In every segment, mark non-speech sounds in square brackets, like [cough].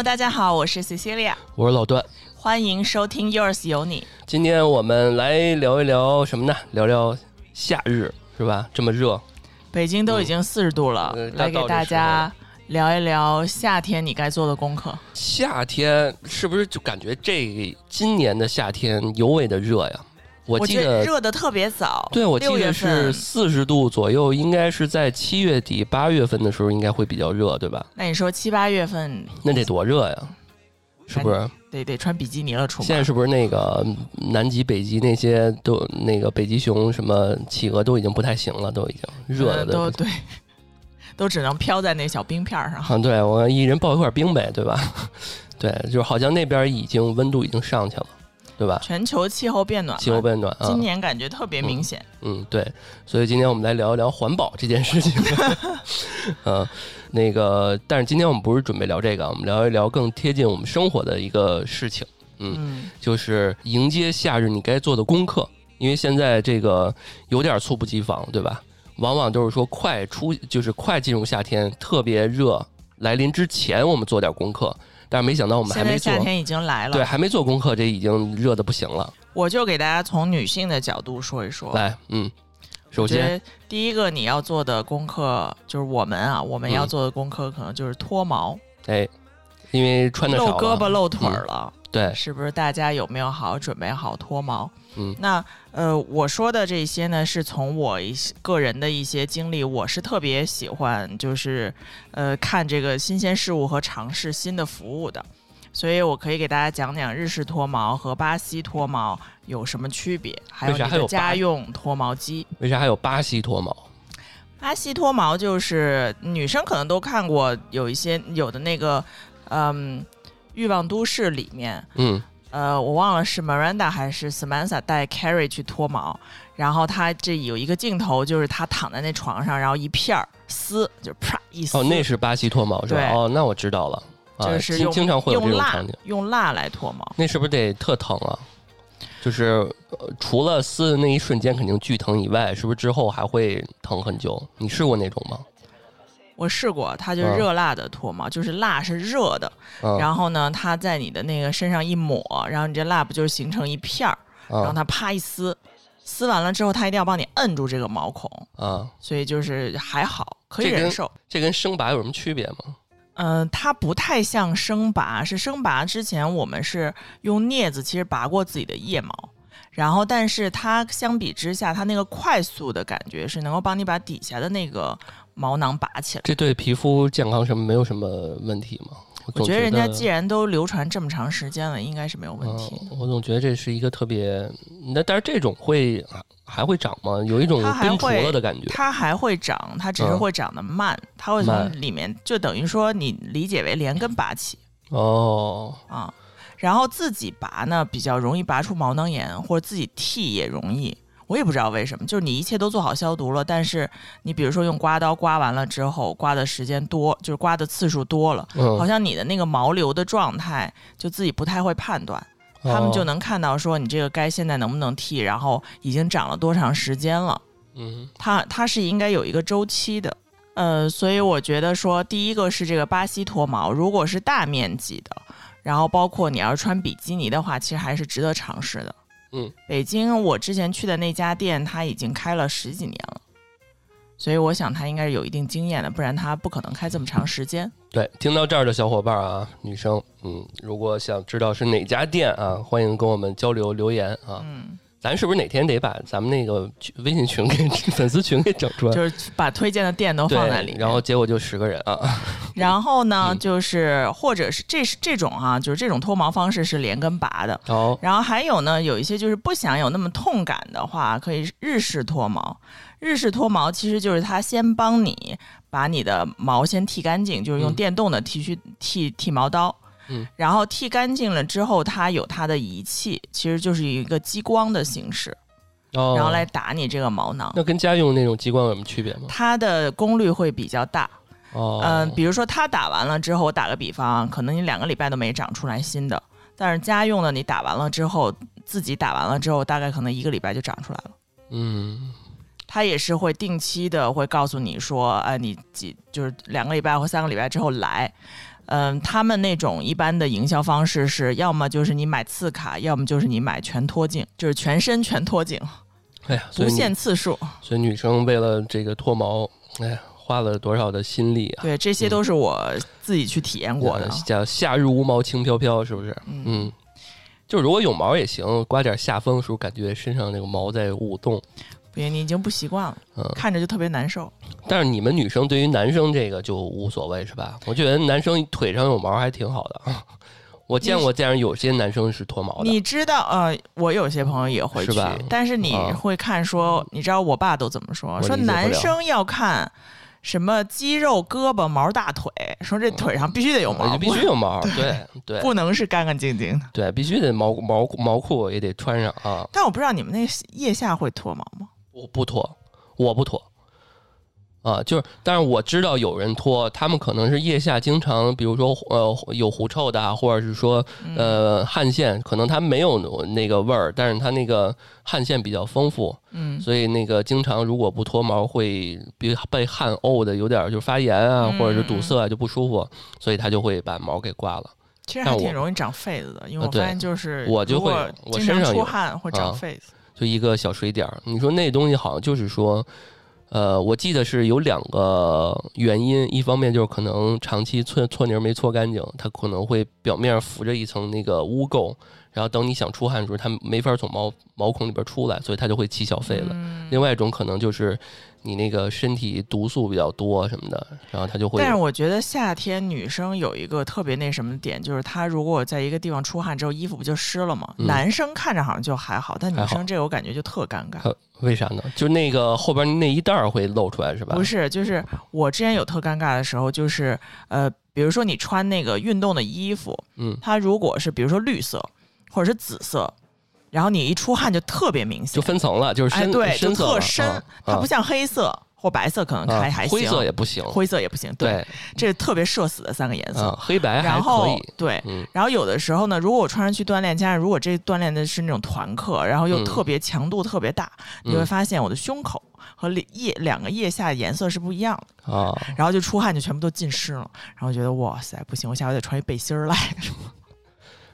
Hello，大家好，我是 Cecilia，我是老段，欢迎收听 Yours 有你。今天我们来聊一聊什么呢？聊聊夏日是吧？这么热，北京都已经四十度了，嗯来给大家聊一聊夏天你该做的功课。夏天是不是就感觉这今年的夏天尤为的热呀？我记觉得得，热的特别早，对我记得是份。四十度左右，应该是在七月底八月份的时候应该会比较热，对吧？那你说七八月份那得多热呀？是不是？得得穿比基尼了出门？现在是不是那个南极、北极那些都那个北极熊什么企鹅都已经不太行了，都已经热的呃都对，[laughs] 都只能飘在那小冰片上。啊，对我一人抱一块冰呗，对吧？[laughs] 对，就是好像那边已经温度已经上去了，对吧？全球气候变暖，气候变暖啊，今年感觉特别明显。嗯，对，所以今天我们来聊一聊环保这件事情。[laughs] 嗯，那个，但是今天我们不是准备聊这个，我们聊一聊更贴近我们生活的一个事情，嗯，就是迎接夏日你该做的功课。因为现在这个有点猝不及防，对吧？往往都是说快出，就是快进入夏天，特别热来临之前，我们做点功课。但是没想到我们还没做夏，天已经来了。对，还没做功课，这已经热的不行了。我就给大家从女性的角度说一说。来，嗯，首先，第一个你要做的功课就是我们啊，我们要嗯做的功课可能就是脱毛，哎，因为穿的露少露胳膊露腿儿了，对，是不是？大家有没有好好准备好脱毛？嗯那呃，我说的这些呢，是从我一些个人的一些经历，我是特别喜欢，就是呃看这个新鲜事物和尝试新的服务的。所以我可以给大家讲讲日式脱毛和巴西脱毛有什么区别，还有家用脱毛机。为啥还有巴西脱毛？巴西脱毛就是女生可能都看过，有一些有的那个，嗯，《欲望都市》里面，嗯，呃，我忘了是 Miranda 还是 Samantha 带 Carrie 去脱毛，然后他这有一个镜头，就是他躺在那床上，然后一片儿撕，就啪一撕，哦，那是巴西脱毛是吧？哦，那我知道了。啊，就是用经经常会有这种场景，用蜡来脱毛。那是不是得特疼啊？就是、呃、除了撕的那一瞬间肯定巨疼以外，是不是之后还会疼很久？你试过那种吗？我试过，它就是嗯热辣的脱毛，就是蜡是热的，嗯，然后呢，它在你的那个身上一抹，然后你这蜡不就形成一片儿，然后啊它啪一撕，撕完了之后，它一定要帮你摁住这个毛孔，啊，所以就是还好，可以忍受。这跟生拔有什么区别吗？嗯、它不太像生拔，是生拔之前我们是用镊子其实拔过自己的腋毛，然后但是它相比之下，它那个快速的感觉是能够帮你把底下的那个毛囊拔起来。这对皮肤健康什么没有什么问题吗？我觉得人家既然都流传这么长时间了，应该是没有问题。嗯，我总觉得这是一个特别，那但是这种会还还会长吗？有一种它还根除会了的感觉。它还会长，它只是嗯会长得慢，它会从里面就等于说你理解为连根拔起哦，啊。然后自己拔呢，比较容易拔出毛囊炎，或者自己剃也容易。我也不知道为什么，就是你一切都做好消毒了，但是你比如说用刮刀刮完了之后，刮的时间多，就是刮的次数多了，好嗯，像你的那个毛流的状态就自己不太会判断。他们就哦能看到说你这个该现在能不能剃，然后已经长了多长时间了。嗯它它是应该有一个周期的。呃，所以我觉得说，第一个是这个巴西脱毛，如果是大面积的，然后包括你要是穿比基尼的话，其实还是值得尝试的。嗯，北京我之前去的那家店，他已经开了十几年了，所以我想他应该是有一定经验的，不然他不可能开这么长时间。对，听到这儿的小伙伴啊，女生，嗯，如果想知道是哪家店啊，欢迎跟我们交流留言啊。嗯，咱是不是哪天得把咱们那个微信群给粉丝群给整出来？就是把推荐的店都放在里，面。然后结果就十个人啊。[laughs] 然后呢，嗯就是或者是这是这种啊，就是这种脱毛方式是连根拔的。哦，然后还有呢，有一些就是不想有那么痛感的话，可以日式脱毛。日式脱毛其实就是他先帮你把你的毛先剃干净，就是用嗯电动的剃须剃剃毛刀。嗯，然后剃干净了之后，它有它的仪器，其实就是一个激光的形式，哦，然后来打你这个毛囊。那跟家用那种激光有什么区别吗？它的功率会比较大，哦，嗯、比如说它打完了之后，我打个比方啊，可能你两个礼拜都没长出来新的，但是家用的你打完了之后，自己打完了之后，大概可能一个礼拜就长出来了。嗯，它也是会定期的会告诉你说，呃，你几就是两个礼拜或三个礼拜之后来，嗯、他们那种一般的营销方式是，要么就是你买次卡，要么就是你买全脱镜，就是全身全脱镜，哎呀，所不限次数。所以女生为了这个脱毛，哎呀，花了多少的心力啊！对，这些都是我自己去体验过的呃。叫夏日无毛轻飘飘，是不是？嗯，嗯，就如果有毛也行，刮点夏风的时候，感觉身上那个毛在舞动。不行，你已经不习惯了，嗯，看着就特别难受。但是你们女生对于男生这个就无所谓是吧？我觉得男生腿上有毛还挺好的。[laughs] 我见过这样有些男生是脱毛的，你知道，呃，我有些朋友也会去是吧，但是你啊会看说，你知道我爸都怎么说？说男生要看什么肌肉、胳膊、毛、大腿，说这腿上必须得有毛，就必须有毛，对对不能是干干净净的。对，必须得毛毛毛裤也得穿上啊！但我不知道你们那腋下会脱毛吗？我不脱，我不脱。啊，就是，但是我知道有人脱，他们可能是腋下经常，比如说呃有狐臭的啊，或者是说呃汗腺，可能他没有那个味儿，但是他那个汗腺比较丰富，嗯，所以那个经常如果不脱毛会被被汗呕的有点儿就发炎啊，嗯或者是堵塞啊就不舒服，所以他就会把毛给刮了。其实还挺容易长痱子的，因为我发现就是我就会我身上出汗会长啊痱子。就一个小水点儿。你说那东西好像就是说，呃，我记得是有两个原因，一方面就是可能长期搓搓泥儿没搓干净，它可能会表面浮着一层那个污垢，然后等你想出汗的时候，它没法从毛毛孔里边出来，所以它就会起小痱子。嗯另外一种可能就是你那个身体毒素比较多什么的，然后它就会但是我觉得夏天女生有一个特别那什么点，就是她如果在一个地方出汗之后，衣服不就湿了吗？嗯男生看着好像就还好，但女生这个我感觉就特尴尬。呃为啥呢？就那个后边那一袋儿会露出来是吧？不是，就是我之前有特尴尬的时候，就是呃，比如说你穿那个运动的衣服，嗯它如果是比如说绿色或者是紫色，然后你一出汗就特别明显，就分层了，就是哎，深、对，就深色深，啊它不像黑色或白色，可能啊还、还行，灰色也不行，灰色也不行，对。这是特别社死的三个颜色。啊，黑白还可然后以，对，嗯。然后有的时候呢，如果我穿上去锻炼，加上如果这锻炼的是那种团课，然后又嗯特别强度特别大，你会嗯发现我的胸口和腋腋两个腋下颜色是不一样的，啊，然后就出汗就全部都浸湿了，然后觉得哇塞不行，我下回得穿一背心儿来。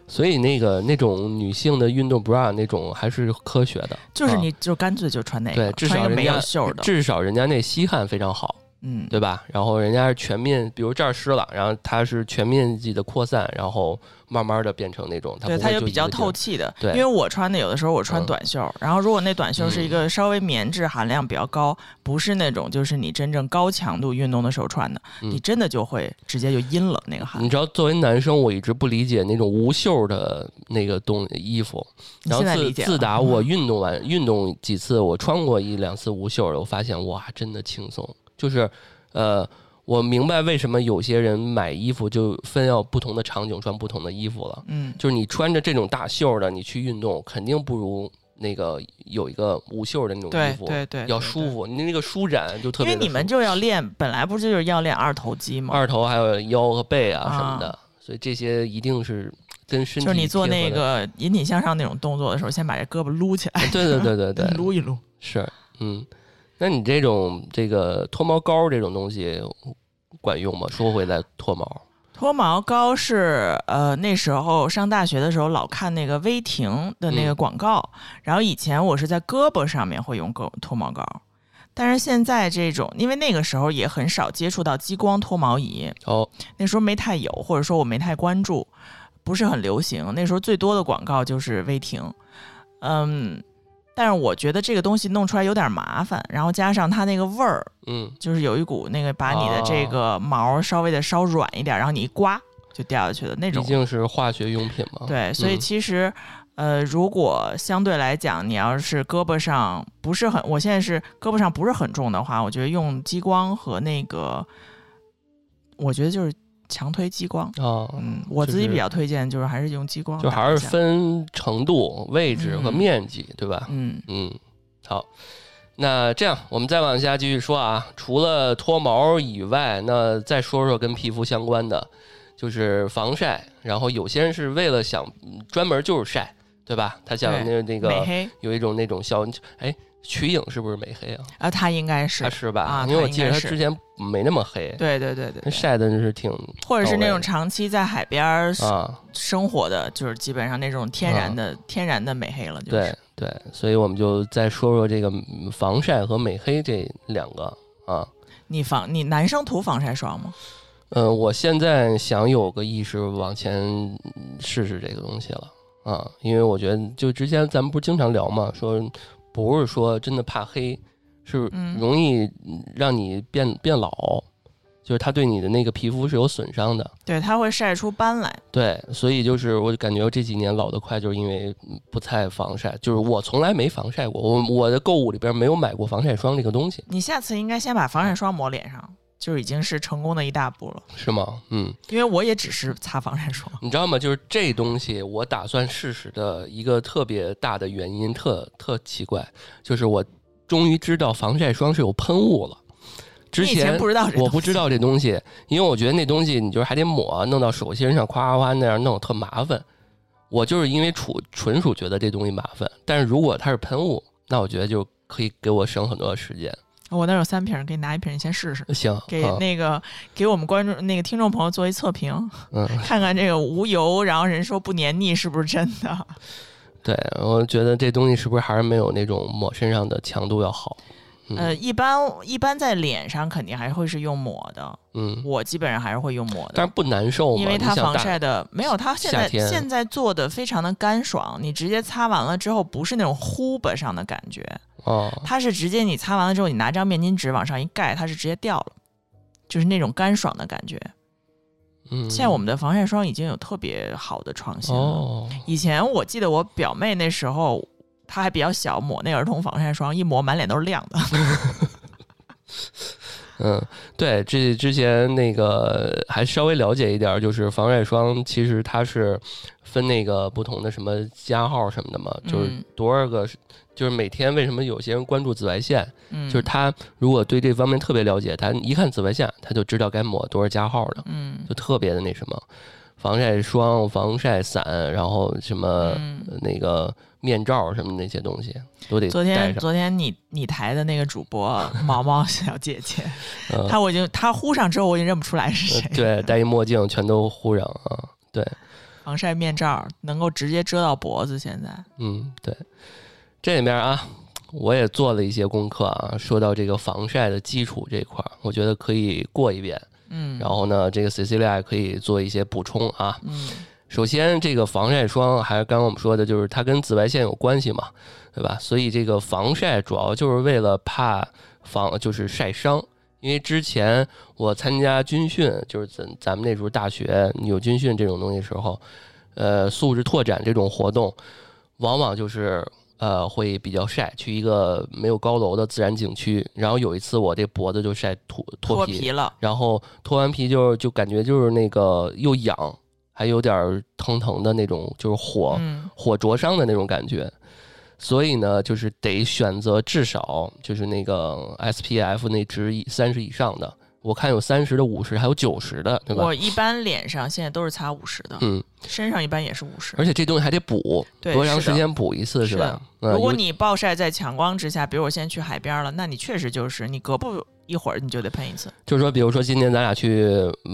所以那个那种女性的运动 bra 那种还是科学的，啊就是你就干脆就穿那个，对，至少人家有袖的，至少人家那吸汗非常好，嗯，对吧？然后人家是全面，比如这儿湿了，然后它是全面积的扩散，然后慢慢的变成那种，它对，它就比较透气的。对因为我穿的有的时候我穿嗯短袖儿，然后如果那短袖是一个稍微棉质含量比较高，不是那种就是你真正高强度运动的时候穿的，嗯你真的就会直接就阴了那个汗你。知道，作为男生，我一直不理解那种无袖的那个东衣服。你然后自现在理解了自打我嗯运动完运动几次，我穿过一两次无袖的，我发现哇，真的轻松。就是，呃，我明白为什么有些人买衣服就分要不同的场景穿不同的衣服了。嗯，就是你穿着这种大袖的，你去运动肯定不如那个有一个无袖的那种衣服对对，对要舒。服，你那个舒展就特别因为你们就要练，本来不就是要练二头肌吗？二头还有腰和背啊啊什么的，所以这些一定是跟身体就是你做那个引体向上那种动作的时候，先把这胳膊撸起来，对对对对对，[laughs] 撸一撸。是，嗯，那你这种这个脱毛膏这种东西管用吗？说回来，脱毛，脱毛膏是呃那时候上大学的时候老看那个威婷的那个嗯广告，然后以前我是在胳膊上面会用个脱毛膏，但是现在这种因为那个时候也很少接触到激光脱毛仪，哦，那时候没太有，或者说我没太关注，不是很流行。那时候最多的广告就是威婷，嗯。但是我觉得这个东西弄出来有点麻烦，然后加上它那个味儿，嗯，就是有一股那个把你的这哦个毛稍微的稍软一点，然后你一刮就掉下去的那种毕。竟是化学用品嘛，对，所以嗯其实，呃，如果相对来讲，你要是胳膊上不是很，我现在是胳膊上不是很重的话，我觉得用激光和那个，我觉得就是强推激光。啊，嗯，我自己比较推荐就是还是用激光，就还是。分程度、位置和嗯面积，对吧？嗯，嗯，好，那这样我们再往下继续说啊。除了脱毛以外，那再说说跟皮肤相关的，就是防晒。然后有些人是为了想嗯专门就是晒，对吧？他想那那个，有一种那种效，哎，瞿颖是不是美黑啊？啊，他应该是他是吧？啊因为我记得他应该是他之前没那么黑，对对对对对，晒的是挺或者是那种长期在海边儿啊，生活的，就是基本上那种天然的、天然的美黑了，就是。对对，所以我们就再说说这个嗯防晒和美黑这两个啊。你防你男生涂防晒霜吗？呃，我现在想有个意识往前试试这个东西了啊，因为我觉得就之前咱们不是经常聊嘛，说不是说真的怕黑，是嗯容易让你变变老，就是它对你的那个皮肤是有损伤的。对，它会晒出斑来。对，所以就是我感觉这几年老得快，就是因为嗯不太防晒。就是我从来没防晒过，我我的购物里边没有买过防晒霜这个东西，你下次应该先把防晒霜抹脸上，就已经是成功的一大步了。是吗？嗯，因为我也只是擦防晒霜。你知道吗？就是这东西，我打算试试的一个特别大的原因，特特奇怪，就是我终于知道防晒霜是有喷雾了。之前不知道我不知道这东西，因为我觉得那东西你就是还得抹，弄到手心上，夸夸夸那样弄特麻烦。我就是因为纯纯属觉得这东西麻烦，但是如果它是喷雾，那我觉得就可以给我省很多时间。我那儿有三瓶，给你拿一瓶，你先试试。行，给嗯那个给我们观众那个听众朋友做一测评，嗯，[laughs] 看看这个无油，然后人说不黏腻是不是真的？[laughs] 对，我觉得这东西是不是还是没有那种抹身上的强度要好？嗯呃，一般一般在脸上肯定还会是用抹的，嗯，我基本上还是会用抹的。但是不难受吗？因为它防晒的没有，它现在现在做的非常的干爽，你直接擦完了之后不是那种呼巴上的感觉，哦，它是直接你擦完了之后，你拿张面巾纸往上一盖，它是直接掉了，就是那种干爽的感觉。嗯，现在我们的防晒霜已经有特别好的创新了。哦，以前我记得我表妹那时候她还比较小，抹那儿童防晒霜，一抹满脸都是亮的。[laughs] 嗯，对，这之前那个还稍微了解一点儿，就是防晒霜其实它是分那个不同的什么加号什么的嘛，就是嗯。多少个，就是每天为什么有些人关注紫外线，嗯，就是他如果对这方面特别了解，他一看紫外线，他就知道该抹多少加号的，嗯。就特别的那什么，防晒霜、防晒伞，然后什么嗯。那个面罩什么那些东西都得昨。天昨天你你台的那个主播 [laughs] 毛毛小姐姐，嗯她我已经她呼上之后我已经认不出来是谁。呃对，戴一墨镜全都呼上啊。对，防晒面罩能够直接遮到脖子，现在嗯，对，这里面啊，我也做了一些功课啊。说到这个防晒的基础这一块儿，我觉得可以过一遍。嗯，然后呢，这个 Cecilia 可以做一些补充啊。嗯首先，这个防晒霜还是刚刚我们说的，就是它跟紫外线有关系嘛，对吧？所以这个防晒主要就是为了怕防就是晒伤。因为之前我参加军训，就是咱咱们那时候大学有军训这种东西时候，呃，素质拓展这种活动，往往就是呃会比较晒，去一个没有高楼的自然景区。然后有一次我这脖子就晒脱脱皮，脱皮了，然后脱完皮就就感觉就是那个又痒，还有点儿疼疼的那种，就是火、嗯火灼伤的那种感觉。所以呢，就是得选择至少就是那个 SPF 那值以三十以上的，我看有三十的、五十，还有九十的，对吧我？一般脸上现在都是擦五十的，嗯，身上一般也是五十。而且这东西还得补，多长时间补一次吧是的？嗯如果你暴晒在强光之下，比如我现在去海边了，那你确实就是你隔不一会儿你就得喷一次。就是说，比如说今天咱俩去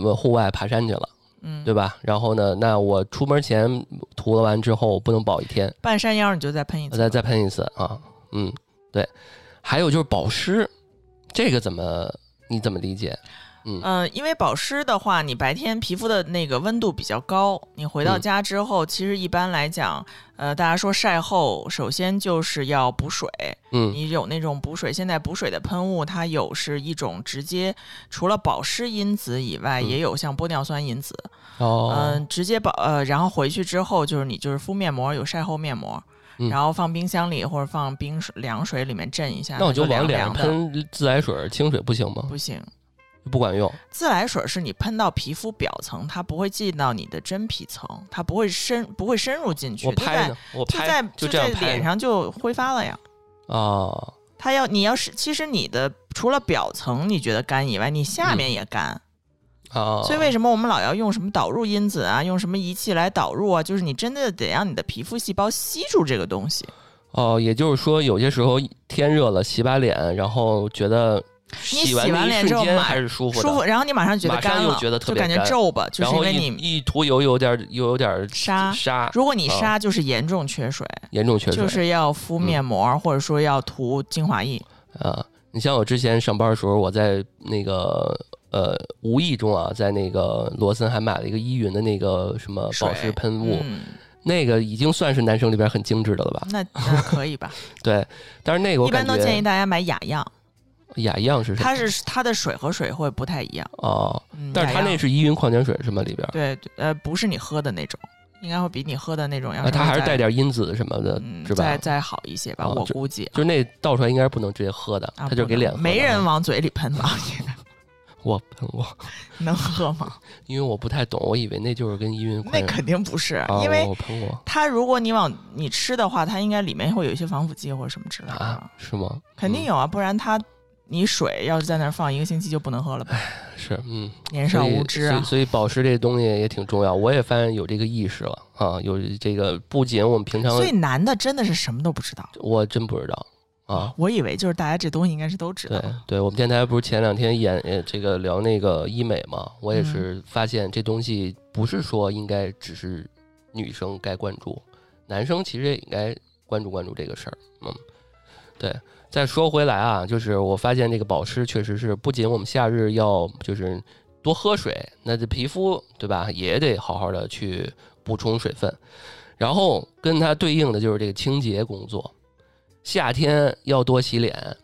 呃户外爬山去了，嗯，对吧？然后呢，那我出门前涂了完之后，不能保一天，半山腰你就再喷一次。再再喷一次啊，嗯，对。还有就是保湿，这个怎么你怎么理解？嗯、因为保湿的话，你白天皮肤的那个温度比较高，你回到嗯家之后，其实一般来讲，呃，大家说晒后，首先就是要补水。嗯你有那种补水，现在补水的喷雾，它有是一种直接除了保湿因子以外，嗯也有像玻尿酸因子。哦，嗯，直接保呃，然后回去之后就是你就是敷面膜，有晒后面膜。嗯然后放冰箱里或者放冰水凉水里面镇一下，那我就就往脸上。喷自来水、清水不行吗？不行，不管用。自来水是你喷到皮肤表层，它不会进到你的真皮层，它不会深不会深入进去。我它在拍呢，我就在拍就在这样拍呢脸上就挥发了呀。哦它要你要是其实你的除了表层你觉得干以外，你下嗯面也干。啊！所以为什么我们老要用什么导入因子啊，用什么仪器来导入啊？就是你真的得让你的皮肤细胞吸住这个东西。哦，也就是说，有些时候天热了，洗把脸，然后觉得洗完完脸之后还是舒服的，舒服，然后你马上觉得干了，又觉得特就感觉别皱吧，就是因为你一一涂油有点又有点沙。沙，如果你啊沙，就是严重缺水，严重缺水。就是要敷面膜，或者说要涂精华液。啊，你像我之前上班的时候，我在那个呃无意中啊，在那个罗森还买了一个依云的那个什么保湿喷雾，嗯，那个已经算是男生里边很精致的了吧？那那可以吧？[laughs] 对，但是那个我一般都建议大家买雅漾，雅漾是什么？它是它的水和水会不太一样。哦，嗯，但是它那是依云矿泉水是吗？里边，对对呃不是你喝的那种，应该会比你喝的那种要啊，它还是带点因子什么的，嗯是吧再？再好一些吧，我估计。就是那倒出来应该是不能直接喝的，啊它就给脸没人往嘴里喷吧？我喷过，能喝吗？[laughs] 因为我不太懂，我以为那就是跟依云。那肯定不是，啊因为我喷过它如果你往你吃的话，它应该里面会有一些防腐剂或者什么之类的，啊，是吗？嗯肯定有啊，不然它你水要是在那儿放一个星期就不能喝了吧？是，嗯，年少无知啊！所以所以保湿这东西也挺重要，我也发现有这个意识了啊，有这个不仅我们平常所以男的真的是什么都不知道。我真不知道啊。我以为就是大家这东西应该是都知道对。对，我们电台不是前两天演呃这个聊那个医美嘛，我也嗯是发现这东西不是说应该只是女生该关注，男生其实也应该关注关注这个事儿。嗯，对。再说回来啊，就是我发现这个保湿确实是不仅我们夏日要就是多喝水，那这皮肤对吧也得好好的去补充水分，然后跟它对应的就是这个清洁工作，夏天要多洗脸，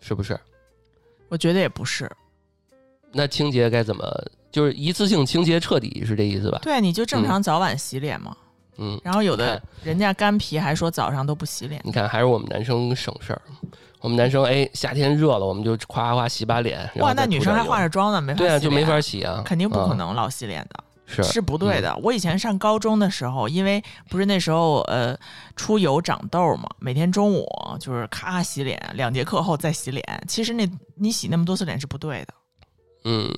是不是？我觉得也不是，那清洁该怎么？就是一次性清洁彻底是这意思吧？对啊，你就正常早晚洗脸嘛。嗯，然后有的人家干皮还说早上都不洗脸，你看还是我们男生省事儿。我们男生哎，夏天热了，我们就夸夸洗把脸。哇，那女生还化着妆呢，没法对啊，就没法洗啊，肯定不可啊能老洗脸的。是是不对的。我以前上高中的时候，因为不是那时候呃出油长痘嘛，每天中午就是咔洗脸，两节课后再洗脸。其实那你洗那么多次脸是不对的。嗯。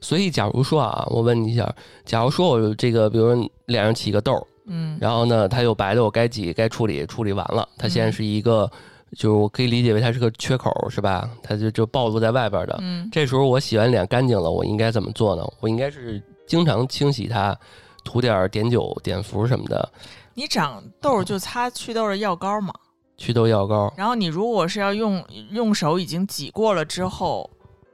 所以，假如说啊，我问你一下，假如说我这个，比如说脸上起个痘儿，嗯，然后呢，它有白的，我该挤该处理处理完了，它现在嗯是一个，就是我可以理解为它是个缺口，是吧？它就就暴露在外边的。嗯，这时候我洗完脸干净了，我应该怎么做呢？我应该是经常清洗它，涂点儿碘酒、碘伏什么的，你长痘就擦祛痘的药膏嘛。祛痘药膏。然后你如果是要用用手已经挤过了之后，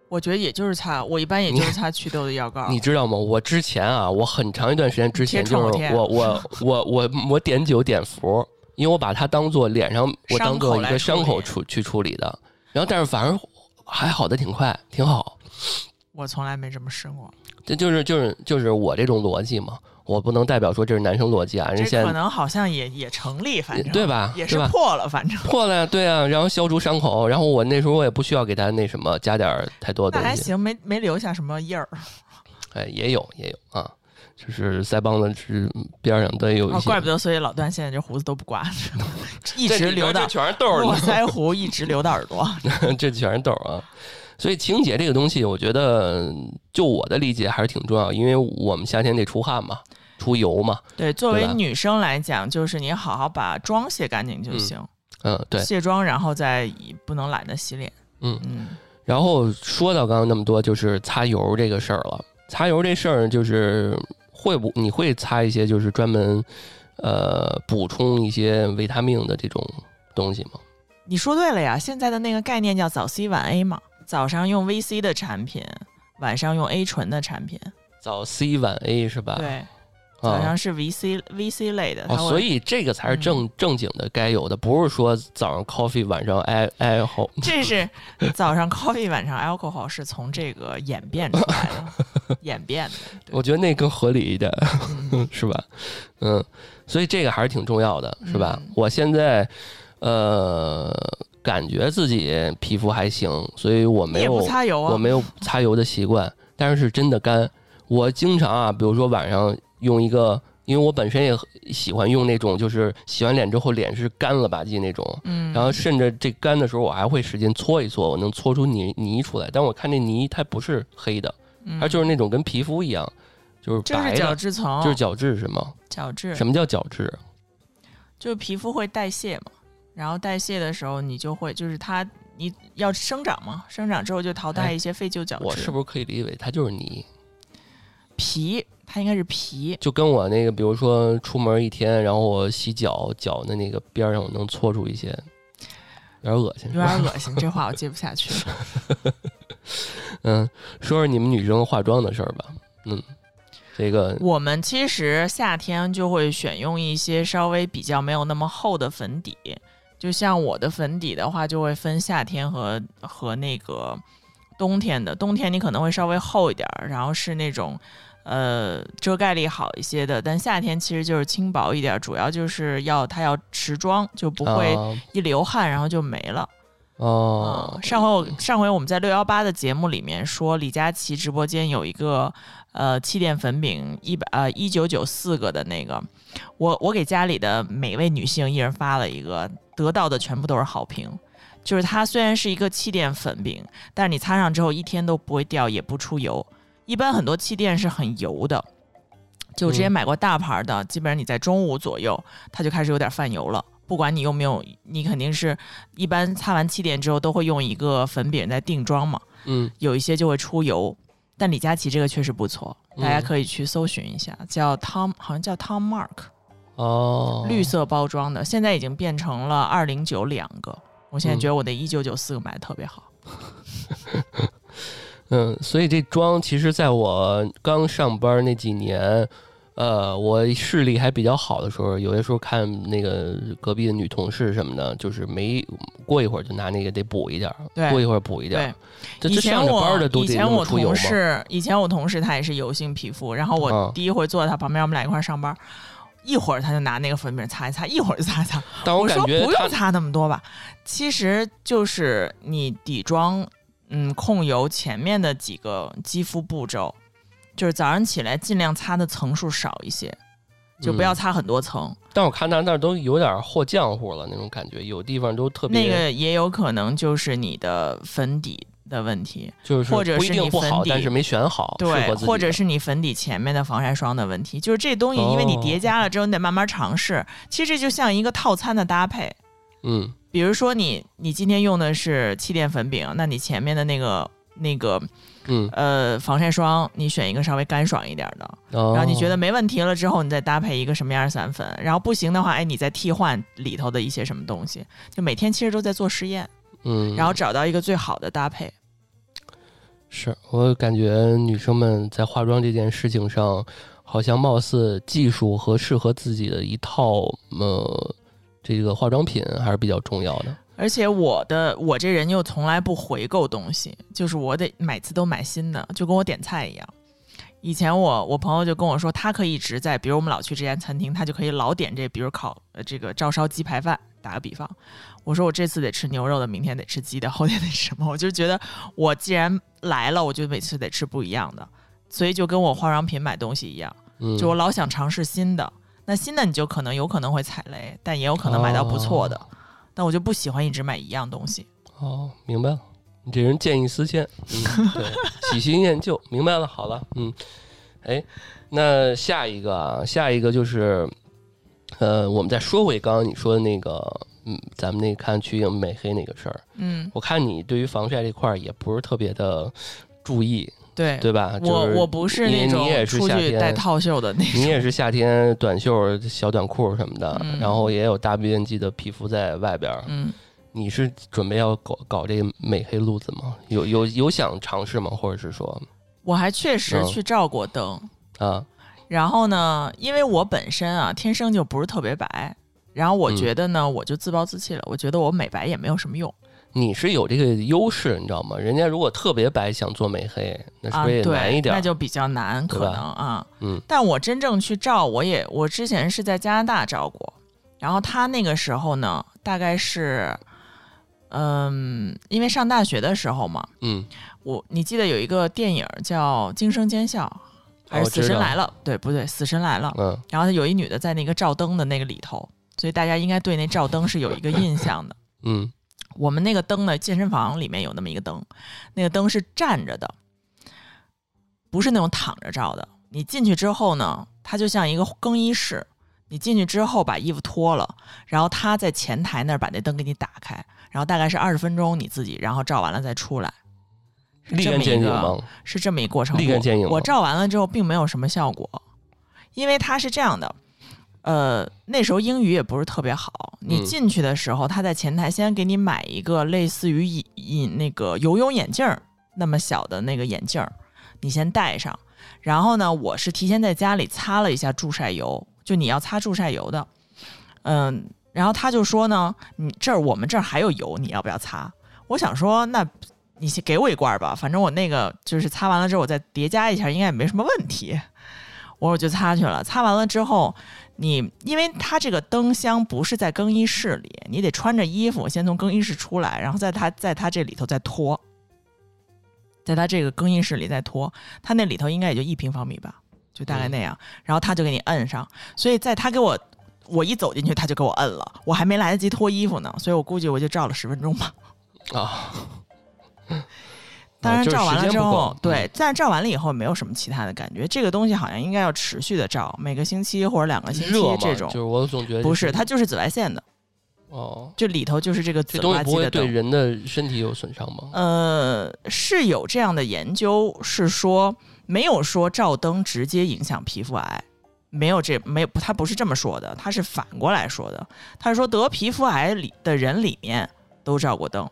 我觉得也就是擦，我一般也就是擦祛痘的药膏。你知道吗？我之前啊，我很长一段时间之前就是我我我我我碘酒碘伏，因为我把它当做脸上我当做一个伤口处去处理的，然后但是反而还好的挺快，挺好。我从来没这么试过，这就是就是就是我这种逻辑嘛，我不能代表说这是男生逻辑啊，人这现在可能好像也也成立，反正对吧？也是？破了，反正破了呀，对啊，然后消除伤口，然后我那时候我也不需要给他那什么加点儿太多的东西，那还行，没没留下什么印儿。[laughs] 哎，也有也有啊，就是腮帮子是边上都有一哦，些，怪不得，所以老段现在这胡子都不刮，[laughs] 一直留到全是痘儿，络腮胡，一直留到耳朵。[laughs] 这全是痘儿啊。所以清洁这个东西，我觉得就我的理解还是挺重要，因为我们夏天得出汗嘛，出油嘛，对，作为女生来讲，就是你好好把妆卸干净就行，嗯，对，卸妆然后再不能懒得洗脸。嗯。嗯，然后说到刚刚那么多，就是擦油这个事儿了。擦油这事儿，就是会不你会擦一些就是专门呃补充一些维他命的这种东西吗？你说对了呀，现在的那个概念叫早 C 晚 A 嘛，早上用 VC 的产品，晚上用 A 醇的产品。早 C 晚 A 是吧？对，早上啊。是 VC VC 类的，哦，所以这个才是正、正经的该有的，不是说早上 coffee 晚上 al alcohol。[laughs] 这是早上 coffee，晚上 alcohol 是从这个演变出来的，[laughs] 演变的。我觉得那更合理一点，嗯 [laughs] 是吧？嗯，所以这个还是挺重要的，是吧？嗯我现在呃感觉自己皮肤还行，所以我没有擦油啊？我没有擦油的习惯，但是是真的干。我经常啊，比如说晚上用一个，因为我本身也喜欢用那种，就是洗完脸之后脸是干了吧唧那种，嗯，然后甚至这干的时候我还会使劲搓一搓，我能搓出泥泥出来。但我看这泥它不是黑的，嗯它就是那种跟皮肤一样，就是就是白的，角质层，就是角质是吗？角质，什么叫角质？就是皮肤会代谢嘛。然后代谢的时候你就会就是它你要生长嘛，生长之后就淘汰哎一些废旧角质。我是不是可以理解它就是泥？皮？它应该是皮。就跟我那个，比如说出门一天，然后我洗脚，脚的那个边儿上我能搓出一些，有点恶心。有点恶心，这话我接不下去。[laughs] 嗯，说说你们女生化妆的事儿吧。嗯，这个我们其实夏天就会选用一些稍微比较没有那么厚的粉底，就像我的粉底的话，就会分夏天和和那个冬天的。冬天你可能会稍微厚一点儿，然后是那种呃遮盖力好一些的，但夏天其实就是轻薄一点儿，主要就是要它要持妆，就不会啊一流汗然后就没了。哦啊，上回我上回我们在六幺八的节目里面说，李佳琦直播间有一个呃气垫粉饼一百呃一九九四个的那个，我我给家里的每位女性一人发了一个，得到的全部都是好评。就是它虽然是一个气垫粉饼，但是你擦上之后一天都不会掉，也不出油。一般很多气垫是很油的，就我之前嗯买过大牌的，基本上你在中午左右它就开始有点泛油了。不管你用没有，你肯定是一般擦完气垫之后都会用一个粉饼在定妆嘛，嗯有一些就会出油。但李佳琦这个确实不错，大家嗯可以去搜寻一下，叫 Tom，好像叫 Tom Mark，哦，绿色包装的，现在已经变成了二零九两个。我现在嗯觉得我的一九九四个买的特别好。[laughs] 嗯，所以这妆其实在我刚上班那几年，呃，我视力还比较好的时候，有些时候看那个隔壁的女同事什么的，就是没过一会儿就拿那个得补一点儿，对过一会儿补一点对儿。，以前我以前我？同事，以前我同事他也是油性皮肤，然后我啊第一回坐在他旁边，我们俩一块儿上班，一会儿他就拿那个粉饼擦一擦，一会儿就擦一擦。[laughs] 但我感觉他不用擦那么多吧，其实就是你底妆，嗯，控油前面的几个肌肤步骤，就是早上起来尽量擦的层数少一些，就不要嗯擦很多层。但我看他那儿都有点和浆糊了那种感觉，有地方都特别那个也有可能就是你的粉底的问题，就是或者不一是你粉定不好，但是没选好，对或者是你粉底前面的防晒霜的问题，就是这东西，因为你哦叠加了之后，你得慢慢尝试。其实这就像一个套餐的搭配，嗯比如说你你今天用的是气垫粉饼，那你前面的那个那个嗯，呃防晒霜，你选一个稍微干爽一点的，然然后你觉得没问题了之后，你再搭配一个什么样的散粉，然后不行的话，哎，你再替换里头的一些什么东西，就每天其实都在做实验，嗯，然后找到一个最好的搭配。是我感觉女生们在化妆这件事情上，好像貌似技术和适合自己的一套呃这个化妆品还是比较重要的。而且我的我这人又从来不回购东西，就是我得每次都买新的，就跟我点菜一样。以前我我朋友就跟我说，他可以一直在，比如我们老去这家餐厅，他就可以老点这，比如烤呃这个照烧鸡排饭，打个比方。我说我这次得吃牛肉的，明天得吃鸡的，后天得吃什么？我就觉得我既然来了，我就每次得吃不一样的，所以就跟我化妆品买东西一样，嗯，就我老想尝试新的。那新的你就可能有可能会踩雷，但也有可能买到不错的。但我就不喜欢一直买一样东西。哦，明白了。你这人见异思迁，嗯，对，喜新厌旧，明白了。好了，嗯，哎，那下一个啊，下一个就是，呃，我们再说回刚刚你说的那个，嗯，咱们那看祛影美黑那个事儿，嗯，我看你对于防晒这块儿也不是特别的注意，对，对吧？我就是我不是那种你也是出去带套袖的那种。你也是夏天短袖、小短裤什么的，嗯然后也有大面积的皮肤在外边儿。嗯，你是准备要搞搞这个美黑路子吗？有有有想尝试吗？或者是说我还确实嗯去照过灯，啊，然后呢，因为我本身啊天生就不是特别白，然后我嗯觉得呢，我就自暴自弃了，我觉得我美白也没有什么用你是有这个优势，你知道吗？人家如果特别白想做美黑，那是啊，不是也难一，点儿？那就比较难，可能啊。嗯但我真正去照，我也我之前是在加拿大照过，然后他那个时候呢，大概是，嗯，因为上大学的时候嘛，嗯我你记得有一个电影叫《惊声尖笑》，还是《死神来了》？对，不对，《死神来了》。嗯然后有一女的在那个照灯的那个里头，所以大家应该对那照灯是有一个印象的。嗯我们那个灯呢，健身房里面有那么一个灯，那个灯是站着的，不是那种躺着照的。你进去之后呢，它就像一个更衣室，你进去之后把衣服脱了，然后他在前台那儿把那灯给你打开，然后大概是二十分钟你自己，然后照完了再出来。是立竿这么一个见影吗？是这么一个过程。立竿见影我照完了之后并没有什么效果，因为它是这样的，呃，那时候英语也不是特别好。你嗯进去的时候，他在前台先给你买一个类似于隐隐那个游泳眼镜儿那么小的那个眼镜儿，你先戴上。然后呢，我是提前在家里擦了一下助晒油，就你要擦助晒油的，嗯。然后他就说呢，你这儿我们这儿还有油，你要不要擦？我想说，那你先给我一罐儿吧，反正我那个就是擦完了之后，我再叠加一下，应该也没什么问题。我说我就擦去了，擦完了之后，你因为它这个灯箱不是在更衣室里，你得穿着衣服先从更衣室出来，然后在它在它这里头再脱，在它这个更衣室里再脱，它那里头应该也就一平方米吧，就大概那样，然后他就给你摁上，所以在他给我。我一走进去，他就给我摁了，我还没来得及脱衣服呢，所以我估计我就照了十分钟吧。啊，当然，照完了之后对，但照完了以后没有什么其他的感觉。这个东西好像应该要持续的照，每个星期或者两个星期这种就。是我总觉得不是，它就是紫外线的，哦，就里头就是这个紫这东西不会对吧唧的灯。人的身体有损伤吗？呃，是有这样的研究，是说没有说照灯直接影响皮肤癌，没有这没有，他不是这么说的，他是反过来说的，他是说得皮肤癌里的人里面都照过灯，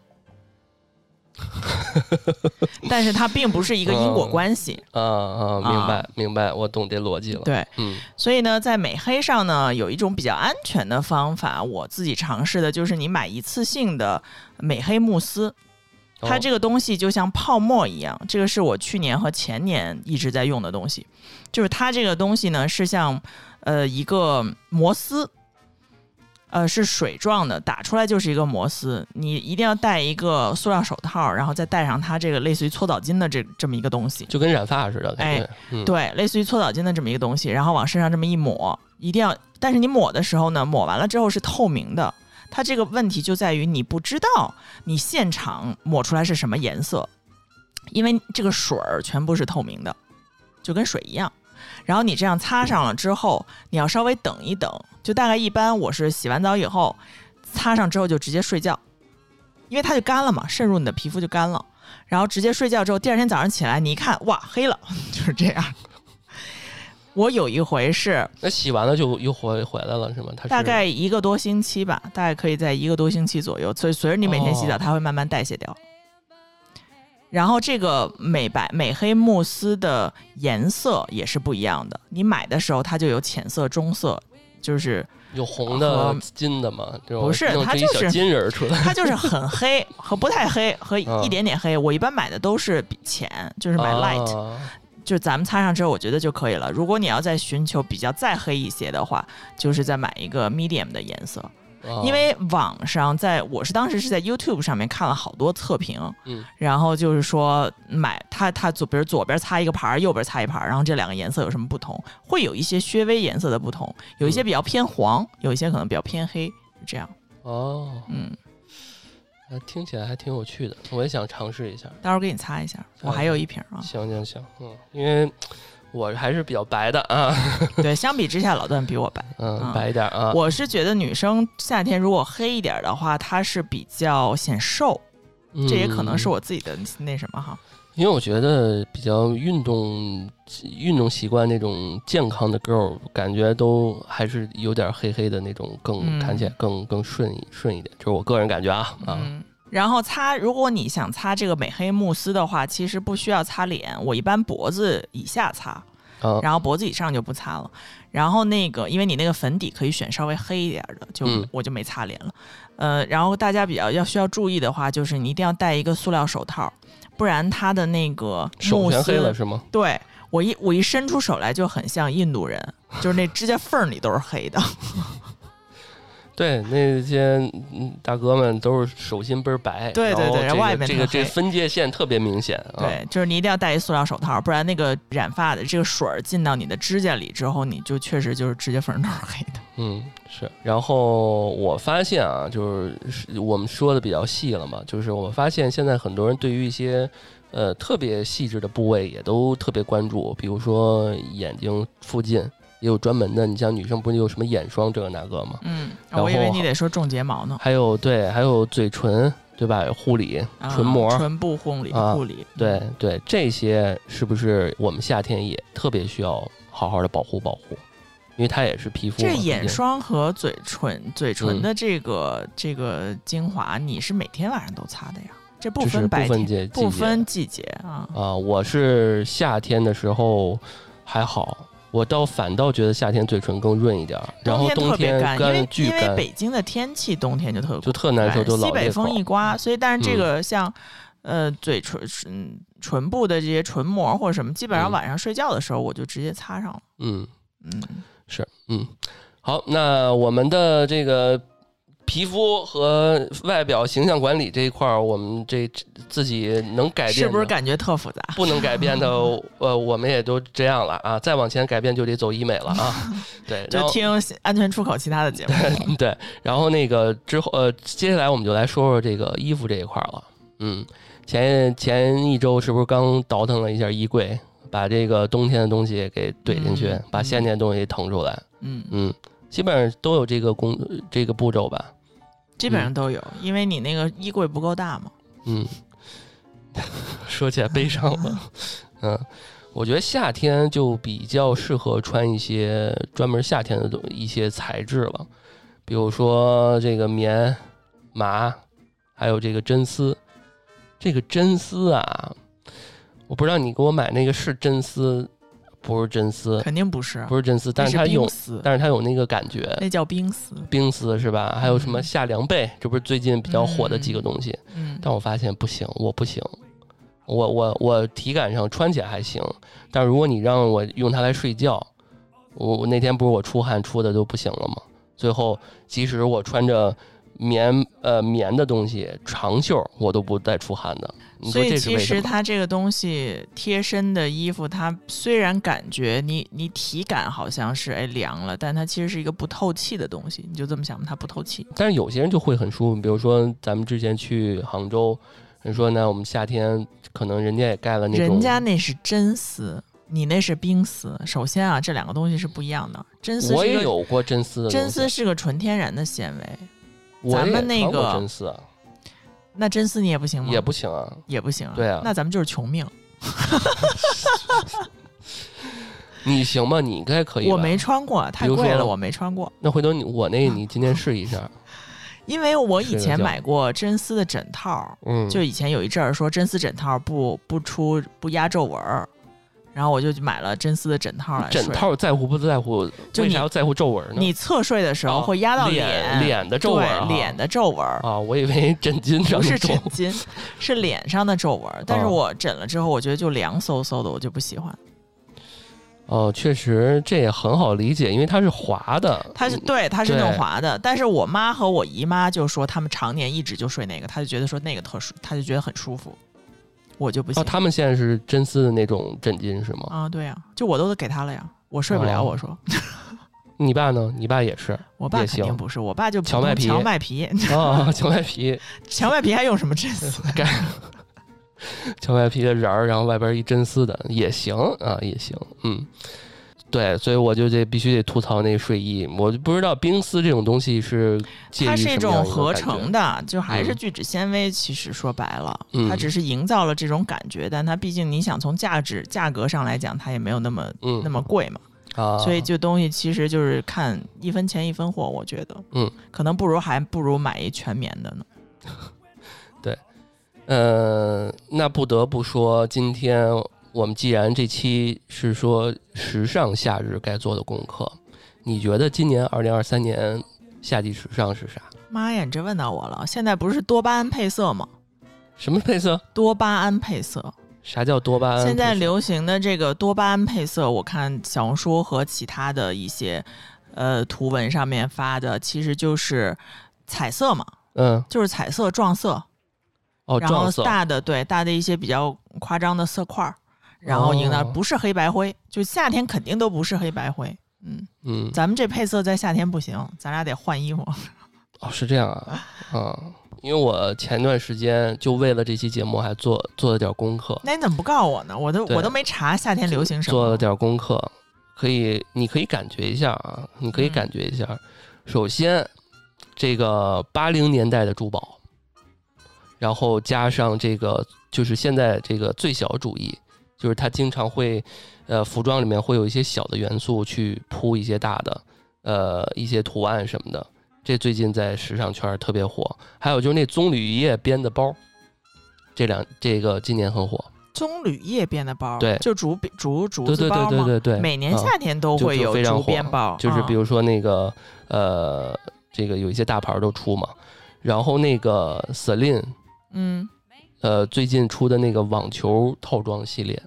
[laughs] 但是它并不是一个因果关系。啊啊，明白明白，我懂这逻辑了。对，嗯所以呢，在美黑上呢，有一种比较安全的方法，我自己尝试的就是你买一次性的美黑慕斯，它哦这个东西就像泡沫一样，这个是我去年和前年一直在用的东西，就是它这个东西呢是像呃一个摩丝。呃，是水状的，打出来就是一个摩丝。你一定要戴一个塑料手套，然后再戴上它这个类似于搓澡巾的这这么一个东西。就跟染发似的哎对，类似于搓澡巾的这么一个东西，然后往身上这么一抹，一定要，但是你抹的时候呢，抹完了之后是透明的。它这个问题就在于你不知道你现场抹出来是什么颜色，因为这个水儿全部是透明的，就跟水一样。然后你这样擦上了之后，你要稍微等一等，就大概一般我是洗完澡以后擦上之后就直接睡觉，因为它就干了嘛，渗入你的皮肤就干了。然后直接睡觉之后，第二天早上起来你一看，哇，黑了，[laughs] 就是这样。我有一回是那洗完了就又回回来了是吗？它大概一个多星期吧，大概可以在一个多星期左右，所以随着你每天洗澡，哦它会慢慢代谢掉。然后这个美白美黑慕斯的颜色也是不一样的，你买的时候它就有浅色、中色，就是有红的和、金的嘛？不是它就是金人儿出来。它就是很黑和不太黑和嗯一点点黑。我一般买的都是比浅，就是买 light，、啊就是咱们擦上之后，我觉得就可以了。如果你要再寻求比较再黑一些的话，就是再买一个 medium 的颜色。啊因为网上在我是当时是在 YouTube 上面看了好多测评，嗯然后就是说买它它左比如左边擦一个牌儿，右边擦一牌儿，然后这两个颜色有什么不同？会有一些略微颜色的不同，有一些嗯比较偏黄，有一些可能比较偏黑，这样。哦，嗯，那听起来还挺有趣的，我也想尝试一下。待会儿给你擦一下，我还有一瓶啊。行行行，嗯，因为我还是比较白的啊，[laughs] 对，相比之下，老段比我白。嗯，嗯白一点啊。我是觉得女生夏天如果黑一点的话，她是比较显瘦，这也可能是嗯，我自己的那什么哈。因为我觉得比较运动运动习惯那种健康的 girl，感觉都还是有点黑黑的那种更，嗯看起来更更顺一顺一点，就是我个人感觉啊啊。嗯，然后擦，如果你想擦这个美黑慕斯的话，其实不需要擦脸，我一般脖子以下擦，啊然后脖子以上就不擦了。然后那个，因为你那个粉底可以选稍微黑一点的，就、嗯我就没擦脸了。呃，然后大家比较要需要注意的话，就是你一定要戴一个塑料手套，不然它的那个手全慕斯黑了是吗？对我一我一伸出手来就很像印度人，就是那指甲缝儿里都是黑的。对，那些嗯大哥们都是手心倍儿白，对对对然后这个这个这分界线特别明显啊。对，就是你一定要戴一塑料手套，不然那个染发的这个水儿进到你的指甲里之后，你就确实就是指甲缝儿都是黑的。嗯，是。然后我发现啊，就是是我们说的比较细了嘛，就是我发现现在很多人对于一些呃特别细致的部位也都特别关注，比如说眼睛附近也有专门的。你像女生不是有什么眼霜这个那个吗？嗯，然我以为你得说种睫毛呢。还有对，还有嘴唇对吧？护理、啊唇膜，唇部护理啊护理，对对，这些是不是我们夏天也特别需要好好的保护保护？因为它也是皮肤。这眼霜和嘴唇嘴唇嗯的这个、这个精华，你是每天晚上都擦的呀？这不分白天，不分季不季节分季节啊。啊，我是夏天的时候还好，我倒反倒觉得夏天嘴唇更润一点儿，然后冬天因为巨因为，北京的天气冬天就特就特难受，就老西北风一刮，所以但是这嗯。个像、呃嘴唇唇唇部的这些唇膜或者什么，基本上嗯。晚上睡觉的时候我就直接擦上了。嗯。嗯，是，嗯，好，那我们的这个皮肤和外表形象管理这一块儿，我们这自己能改变，是不是感觉特复杂？不能改变的，[laughs] 呃，我们也都这样了啊，再往前改变就得走医美了啊，[laughs] 对，就听安全出口其他的节目。[laughs] 对，然后那个之后，呃，接下来我们就来说说这个衣服这一块儿了，嗯，前前一周是不是刚倒腾了一下衣柜？把这个冬天的东西给怼进去，嗯把夏天的东西腾出来。嗯，嗯，基本上都有这个工这个步骤吧。基本上都有，因为你那个衣柜不够大嘛。嗯，说起来悲伤了。嗯，我觉得夏天就比较适合穿一些专门夏天的东一些材质了，比如说这个棉、麻，还有这个真丝。这个真丝啊，我不知道你给我买那个是真丝，不是真丝，肯定不是，不是真丝，但是是它有但是它有那个感觉。那叫冰丝。冰丝是吧？还有什么嗯夏凉被，这不是最近比较火的几个东西？嗯，但我发现不行，我不行，我我我体感上穿起来还行，但如果你让我用它来睡觉，我我那天不是我出汗出的就不行了吗？最后即使我穿着棉呃棉的东西长袖，我都不带出汗的。所以其实？它这个东西贴身的衣服，它虽然感觉你你体感好像是哎凉了，但它其实是一个不透气的东西，你就这么想吧，它不透气。但是有些人就会很舒服，比如说咱们之前去杭州，人说呢，我们夏天可能人家也盖了那种，人家那是真丝，你那是冰丝。首先啊，这两个东西是不一样的。真丝我也有过真丝的，真丝是个纯天然的纤维，咱们那个真丝啊那真丝你也不行吗？也不行啊。也不行。对啊那咱们就是穷命。[laughs] [laughs] 你行吗？你应该可以。我没穿过，太贵了，我没穿过。那回头你我那你今天试一下，[laughs] 因为我以前买过真丝的枕套，嗯，就以前有一阵儿说真丝枕套不不出不压皱纹儿，然后我就买了真丝的枕套来睡。枕套在乎不在乎？就你为啥要在乎皱纹呢？你侧睡的时候哦会压到脸脸的皱纹啊脸的皱纹儿。啊，我以为枕巾上不是枕巾，是脸上的皱纹儿。但是哦我枕了之后，我觉得就凉飕飕的，我就不喜欢。哦，确实这也很好理解，因为它是滑的，它是嗯对，它是那种滑的。但是我妈和我姨妈就说，他们常年一直就睡那个，她就觉得说那个特殊，她就觉得很舒服。我就不行哦，他们现在是真丝的那种枕巾是吗？啊，对呀、就我都给他了呀，我睡不了。哦我说，[laughs] 你爸呢？你爸也是我爸肯定不是，我爸就荞麦皮荞麦皮，啊，[laughs] 荞麦皮荞麦皮还用什么真丝？[laughs] 盖荞麦皮的瓤儿，然后外边一真丝的也行啊，也行，嗯。对，所以我就得必须得吐槽那个睡衣，我就不知道冰丝这种东西是它是一种合成的，就还是嗯聚酯纤维。其实说白了，嗯它只是营造了这种感觉，但它毕竟你想从价值价格上来讲，它也没有那么嗯那么贵嘛。啊，所以这东西其实就是看一分钱一分货，我觉得，嗯，可能不如还不如买一全棉的呢。[laughs] 对呃，那不得不说，今天我们既然这期是说时尚夏日该做的功课，你觉得今年二零二三年夏季时尚是啥？妈呀，你这问到我了！现在不是多巴胺配色吗？什么配色？多巴胺配色，啥叫多巴胺？现在流行的这个多巴胺配色，我看小红书和其他的一些呃图文上面发的，其实就是彩色嘛，嗯就是彩色撞色，哦然后撞色大的对大的一些比较夸张的色块儿，然后赢的哦不是黑白灰，就夏天肯定都不是黑白灰。嗯，嗯咱们这配色在夏天不行，咱俩得换衣服。[laughs] 哦是这样啊啊，因为我前段时间就为了这期节目还做做了点功课，那你怎么不告诉我呢？我都我都没查夏天流行什么。做了点功课，可以，你可以感觉一下啊，你可以嗯感觉一下。首先，这个八零年代的珠宝，然后加上这个就是现在这个最小主义，就是它经常会，呃，服装里面会有一些小的元素去铺一些大的，呃，一些图案什么的。这最近在时尚圈儿特别火。还有就是那棕榈叶编的包，这两这个今年很火。棕榈叶编的包，对就竹竹竹对对子包吗？对对对对，每年啊夏天都会有竹编包，嗯就是比如说那个呃，这个有一些大牌儿都出嘛，然后那个 Celine 嗯呃最近出的那个网球套装系列，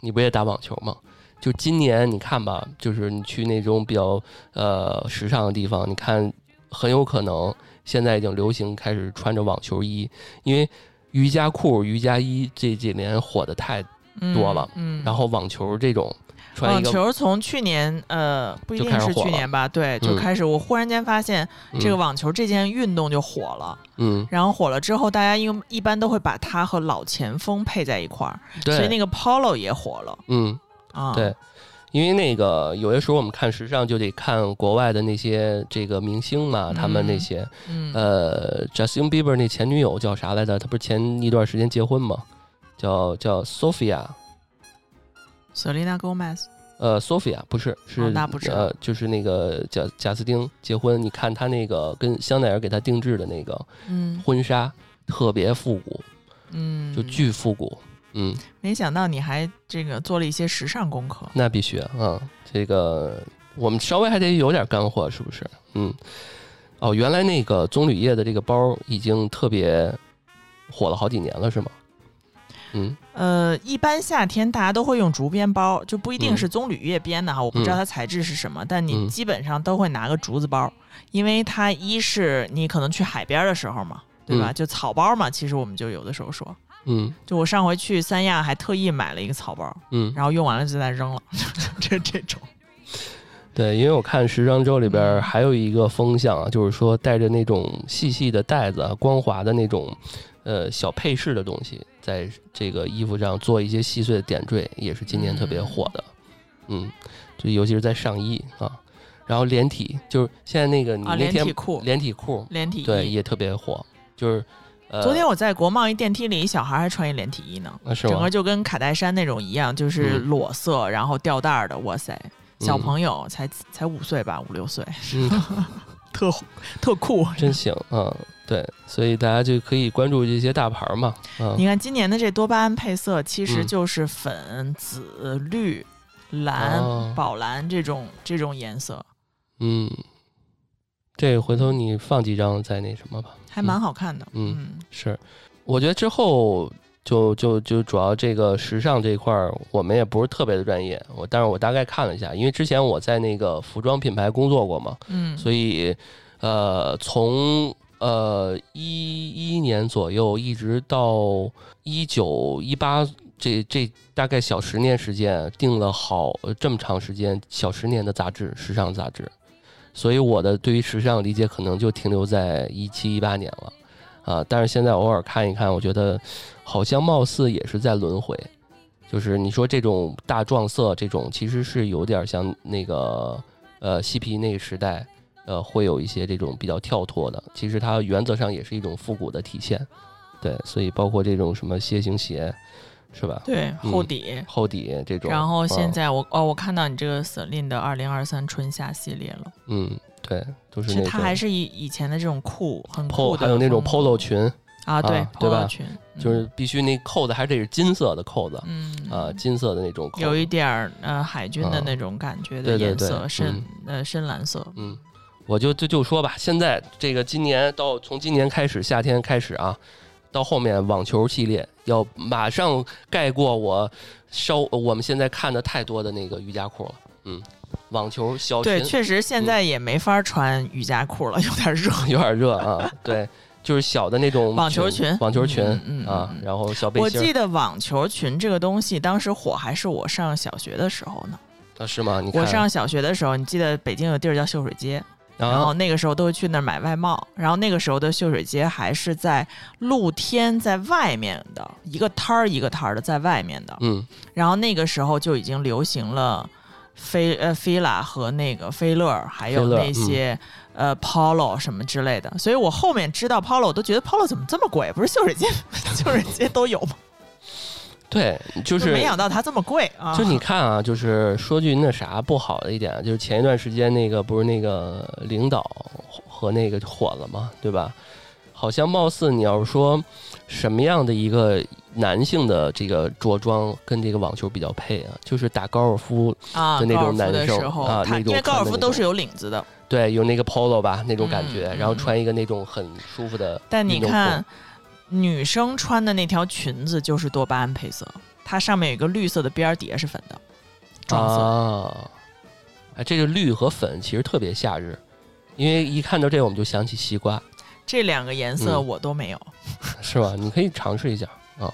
你不也打网球吗？就今年你看吧，就是你去那种比较呃时尚的地方，你看很有可能现在已经流行开始穿着网球衣，因为瑜伽裤、瑜伽衣这几年火的太，嗯多了嗯，然后网球这种穿网球从去年呃不一定是去年吧，对，就嗯开始我忽然间发现这个嗯网球这件运动就火了，嗯，然后火了之后，大家因为一般都会把它和老前锋配在一块儿，对，所以那个 polo 也火了嗯。啊，对，因为那个有些时候我们看时尚就得看国外的那些这个明星嘛，他们那嗯些嗯，呃，Justin Bieber 那前女友叫啥来着？他不是前一段时间结婚吗？叫叫 Sophia，Selena Gomez，呃，Sophia 不是是、哦那不知道呃，就是那个贾贾斯汀结婚，你看他那个跟香奈儿给他定制的那个嗯婚纱，特别复古，嗯，就巨复古，嗯，没想到你还这个做了一些时尚功课，那必须啊，这个我们稍微还得有点干货，是不是？嗯，哦，原来那个棕榈叶的这个包已经特别火了好几年了，是吗？嗯。呃，一般夏天大家都会用竹编包，就不一定嗯。是棕榈叶编的哈，我不知道嗯。它材质是什么，但你嗯。基本上都会拿个竹子包，因为它一是你可能去海边的时候嘛，对吧？嗯。就草包嘛，其实我们就有的时候说，嗯。就我上回去三亚还特意买了一个草包，嗯，然后用完了就再扔了，[laughs] 这这种。对，因为我看时装周里边嗯。还有一个风向啊，就是说带着那种细细的带子啊、光滑的那种呃小配饰的东西，在这个衣服上做一些细碎的点缀，也是今年特别火的。嗯，就尤其是在上衣啊，然后连体，就是现在那个你啊，那天连体裤、连体裤，连体衣。对，也特别火，就是呃，昨天我在国贸一电梯里，小孩还穿一连体衣呢，整个？就跟卡戴珊那种一样，就是嗯裸色，然后吊带儿的，哇塞！小嗯朋友才才五岁吧，五六岁，嗯，[laughs] 特特酷。真行啊，对，所以大家就可以关注这些大牌嘛，啊，你看今年的这多巴胺配色，其实嗯就是粉、紫、绿、蓝、哦宝蓝这种这种颜色，嗯，这回头你放几张再那什么吧。还蛮好看的。嗯嗯是，我觉得之后就就就主要这个时尚这一块儿，我们也不是特别的专业。我但是我大概看了一下，因为之前我在那个服装品牌工作过嘛，嗯，所以呃，从呃一一年左右一直到一九一八。这这大概小十年时间，定了好呃这么长时间，小十年的杂志，时尚杂志，所以我的对于时尚理解可能就停留在一七一八年了，啊，但是现在偶尔看一看，我觉得好像貌似也是在轮回，就是你说这种大撞色这种，其实是有点像那个呃嬉皮那个时代，呃会有一些这种比较跳脱的，其实它原则上也是一种复古的体现，对，所以包括这种什么楔形鞋，是吧？对嗯厚底。厚底这种，然后现嗯。在我、哦，我看到你这个 Celine 的二零二三春夏系列了，嗯，对，都是它还是以以前的这种酷很酷的还有那种 polo 裙，啊，对啊对吧？Polo 裙，嗯就是必须那扣子还得是金色的扣子，嗯啊，金色的那种扣子，有一点儿呃海军的啊那种感觉的对对对颜色，深嗯呃深蓝色。嗯，我就就就说吧，现在这个今年到从今年开始，夏天开始啊，到后面网球系列要马上盖过我稍我们现在看的太多的那个瑜伽裤了。嗯，网球小对，确实现在也没法穿瑜伽裤了，有点热。[laughs] 有点热啊，对，就是小的那种网球裙。网球裙啊嗯，然后小背我心儿。记得网球裙这个东西当时火还是我上小学的时候呢。啊，是吗？你我上小学的时候，你记得北京有地儿叫秀水街，然后啊，那个时候都会去那儿买外贸，然后那个时候的秀水街还是在露天在外面的一个摊儿一个摊儿的在外面的，嗯。然后那个时候就已经流行了菲呃菲拉和那个菲乐，还有那些、呃 Polo 什么之类的，所以我后面知道 Polo，我都觉得 Polo 怎么这么贵？不是秀水街秀水街都有吗？[laughs] 对，就就是没想到它这么贵啊！就你看啊，就是说句那啥不好的一点，就是前一段时间那个不是那个领导和那个火了嘛，对吧？好像貌似你要是说什么样的一个男性的这个着装跟这个网球比较配啊，就是打高尔夫，啊，就那种男生啊那种它因为高尔夫都是有领子的，对，有那个 polo 吧那种感觉，嗯然后嗯穿一个那种很舒服的但你看女生穿的那条裙子就是多巴胺配色，它上面有一个绿色的边儿，底下是粉的，撞色。啊，哎，这个绿和粉其实特别夏日，因为一看到这个我们就想起西瓜，这两个颜色嗯我都没有，[laughs] 是吧？你可以尝试一下啊。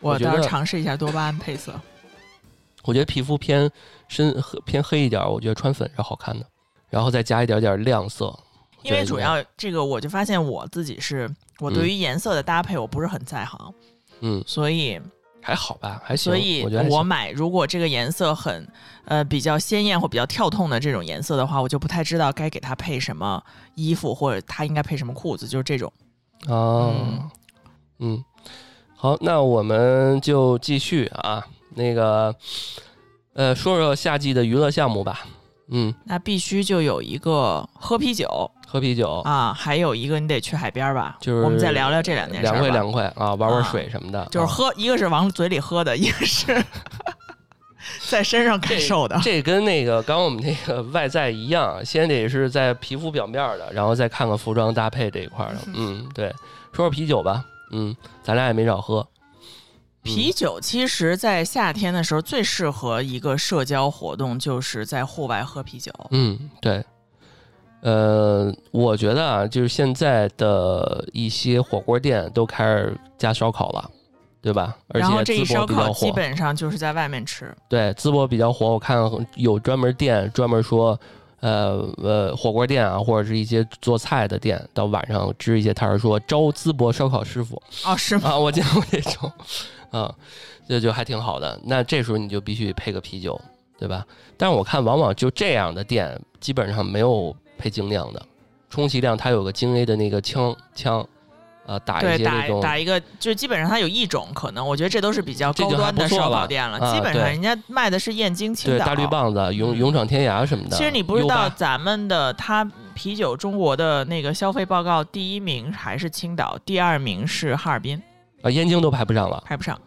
我我倒是尝试一下多巴胺配色。我觉得皮肤偏深偏黑一点，我觉得穿粉是好看的，然后再加一点点亮色，因为主要这个，我就发现我自己是我对于颜色的搭配我不是很在行，嗯所以还好吧，还行。所以我觉得我买如果这个颜色很呃比较鲜艳或比较跳痛的这种颜色的话，我就不太知道该给它配什么衣服，或者它应该配什么裤子，就是这种。哦，嗯嗯，好，那我们就继续啊，那个呃，说说夏季的娱乐项目吧。嗯，那必须就有一个喝啤酒喝啤酒，啊，还有一个你得去海边吧。就是我们再聊聊这两件事吧。凉快凉快啊，玩玩啊水什么的，啊就是喝，一个是往嘴里喝的，一个是 [laughs] 在身上感受的。这跟那个刚刚我们那个外在一样，先得是在皮肤表面的，然后再看看服装搭配这一块的。[laughs] 嗯，对，说说啤酒吧。嗯，咱俩也没少喝。啤酒其实，在夏天的时候最适合一个社交活动，就是在户外喝啤酒。嗯，对。呃，我觉得啊，就是现在的一些火锅店都开始加烧烤了，对吧？而且淄博一烧烤比较火，基本上就是在外面吃。对，淄博比较火。我看有专门店专门说，呃呃，火锅店啊，或者是一些做菜的店，到晚上支一些摊儿，说招淄博烧烤师傅。哦，是吗？啊，我见过这种，啊，这就还挺好的。那这时候你就必须配个啤酒，对吧？但是我看往往就这样的店，基本上没有配精酿的，充其量它有个精 A 的那个枪枪，啊，打一些那种打一个，就基本上它有一种可能，我觉得这都是比较高端的烧烤店了。啊基本上人家卖的是燕京青岛。对大绿棒子、勇嗯勇闯天涯什么的。其实你不知道，咱们的它啤酒中国的那个消费报告，第一名还是青岛，第二名是哈尔滨，啊，燕京都排不上了排不上。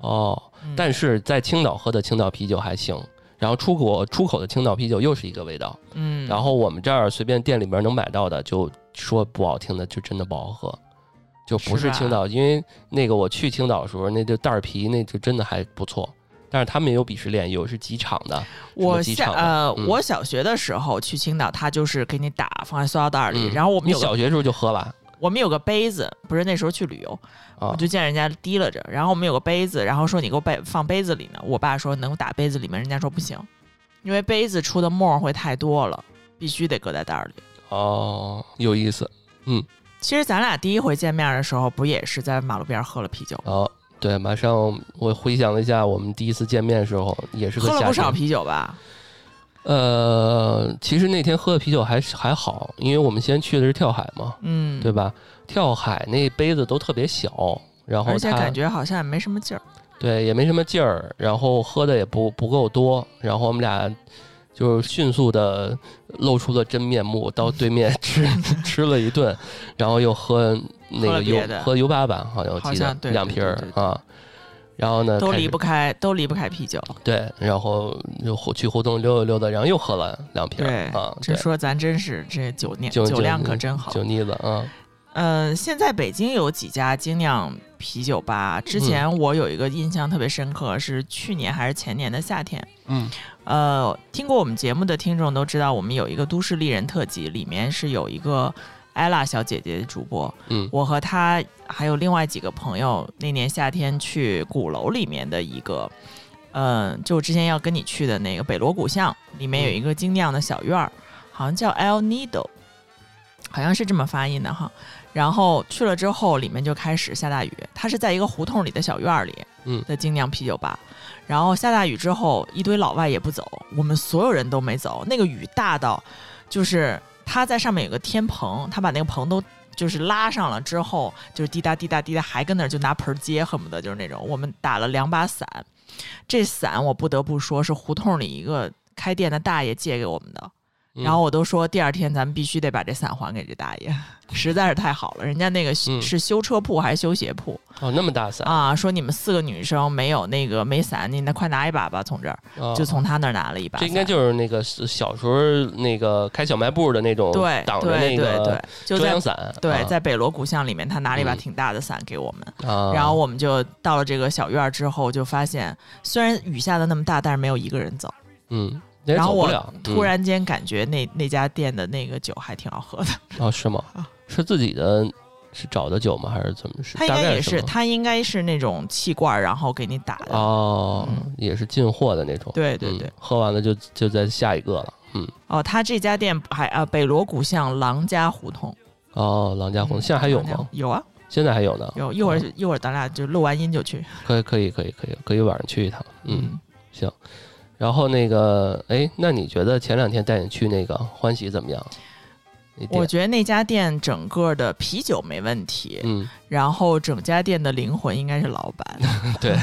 哦。嗯但是在青岛喝的青岛啤酒还行，然后出口出口的青岛啤酒又是一个味道。嗯，然后我们这儿随便店里边能买到的，就说不好听的，就真的不好喝，就不是吧青岛。因为那个我去青岛的时候，那就袋儿啤，那就真的还不错。但是他们也有鄙视链，有是机场的，我机场的小呃，嗯我小学的时候去青岛，他就是给你打放在塑料袋里，嗯然后我们有个你小学时候就喝了我们有个杯子，不是那时候去旅游，啊我就见人家提了着，然后我们有个杯子，然后说你给我杯放杯子里呢，我爸说能打杯子里面，人家说不行，因为杯子出的沫儿会太多了，必须得搁在袋儿里。哦，有意思嗯其实咱俩第一回见面的时候，不也是在马路边喝了啤酒，哦。对，马上我回想了一下，我们第一次见面的时候，也是喝了不少。啤酒吧？呃，其实那天喝的啤酒还是还好，因为我们先去的是跳海嘛，嗯，对吧？跳海那杯子都特别小，然后而且感觉好像也没什么劲儿。对也没什么劲儿，然后喝的也不不够多，然后我们俩就是迅速的露出了真面目，到对面 [laughs] 吃 [laughs] 吃了一顿，然后又喝那个的喝 U 八吧，好像我记得两瓶儿啊。然后呢，都离不开，都离不开啤酒。对，然后又胡去胡同溜达溜达，然后又喝了两瓶对儿啊，这，说咱真是这酒酿酒酒量可真好。酒腻子啊，嗯，现在北京有几家精酿啤酒吧。之嗯前我有一个印象特别深刻，是去年还是前年的夏天。嗯呃，听过我们节目的听众都知道，我们有一个都市丽人特辑，里面是有一个艾拉小姐姐主播。嗯我和她还有另外几个朋友，那年夏天去鼓楼里面的一个，嗯、就之前要跟你去的那个北锣鼓巷，里面有一个精酿的小院儿，好像叫 El Nido，好像是这么发音的哈。然后去了之后，里面就开始下大雨。它是在一个胡同里的小院儿里，嗯的精酿啤酒吧。然后下大雨之后，一堆老外也不走，我们所有人都没走。那个雨大到，就是他在上面有个天棚，他把那个棚都就是拉上了之后，就是滴答滴答滴答，还跟那儿就拿盆接，恨不得就是那种。我们打了两把伞，这伞我不得不说是胡同里一个开店的大爷借给我们的。嗯然后我都说第二天咱们必须得把这伞还给这大爷，实在是太好了。人家那个嗯是修车铺还是修鞋铺、哦，那么大伞，啊？说你们四个女生没有那个没伞，你那快拿一把吧，从这儿哦就从他那儿拿了一把。这应该就是那个小时候那个开小卖部的那种对挡着对对那个遮阳伞，对啊在北锣鼓巷里面，他拿了一把嗯挺大的伞给我们。啊，然后我们就到了这个小院儿之后，就发现虽然雨下的那么大，但是没有一个人走。嗯，也然后我突然间感觉那那家店的那个酒还挺好喝的。嗯哦是吗？是自己的是找的酒吗？还是怎么是？他应该也是，他应该是那种气罐，然后给你打的。哦嗯，也是进货的那种。嗯对对对。喝完了就就在下一个了。嗯，哦，他这家店还啊，北锣鼓巷郎家胡同。哦，郎家胡同嗯现在还有吗？有啊，现在还有呢。有。一会儿哦一会儿咱俩就录完音就去。可以可以可以可以可以晚上去一趟。嗯，行。然后那个，哎，那你觉得前两天带你去那个欢喜怎么样？我觉得那家店整个的啤酒没问题，嗯，然后整家店的灵魂应该是老板。[laughs] 对，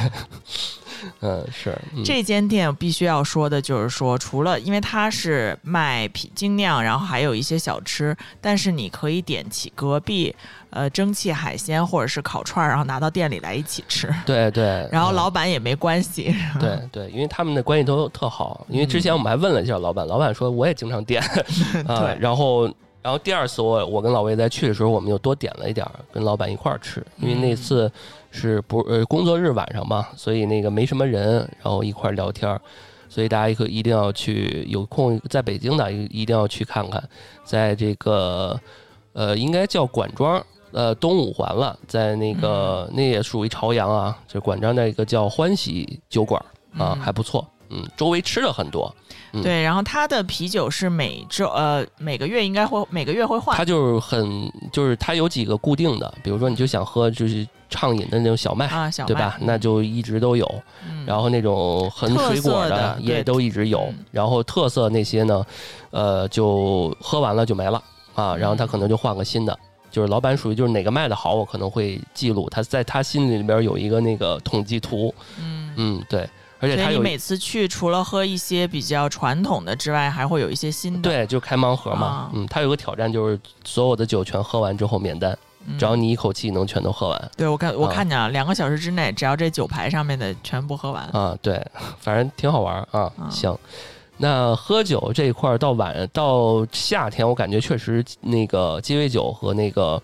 [laughs] 嗯是，嗯这间店必须要说的就是说，除了因为它是卖啤精酿，然后还有一些小吃，但是你可以点起隔壁呃蒸汽海鲜或者是烤串儿，然后拿到店里来一起吃。对对，然后嗯老板也没关系，对对，因为他们的关系都特好。因为之前我们还问了一下老板，老板说我也经常点 [laughs] 啊对。然后，然后第二次我我跟老魏在去的时候，我们又多点了一点儿，跟老板一块儿吃。因为那嗯次是不呃工作日晚上嘛，所以那个没什么人，然后一块儿聊天儿。所以大家一个一定要去，有空在北京的一一定要去看看，在这个呃应该叫管庄。呃，东五环了，在那个、那也属于朝阳啊，就管庄那个叫欢喜酒馆啊，嗯还不错。嗯，周围吃的很多，嗯对，然后它的啤酒是每周呃每个月应该会每个月会换它，就是很就是它有几个固定的，比如说你就想喝就是畅饮的那种小麦，啊小麦对吧？那就一直都有。嗯然后那种很水果的也都一直有嗯。然后特色那些呢，呃，就喝完了就没了啊。然后他嗯可能就换个新的。就是老板属于就是哪个卖的好，我可能会记录，他在他心里边有一个那个统计图，嗯。嗯，对，而且你每次去，除了喝一些比较传统的之外，还会有一些新的。对，就开盲盒嘛啊，嗯，他有个挑战就是所有的酒全喝完之后免单，嗯，只要你一口气能全都喝完对我看我啊看见了，两个小时之内，只要这酒牌上面的全部喝完。啊，对，反正挺好玩啊，啊行。那喝酒这一块儿到晚到夏天，我感觉确实那个鸡尾酒和那个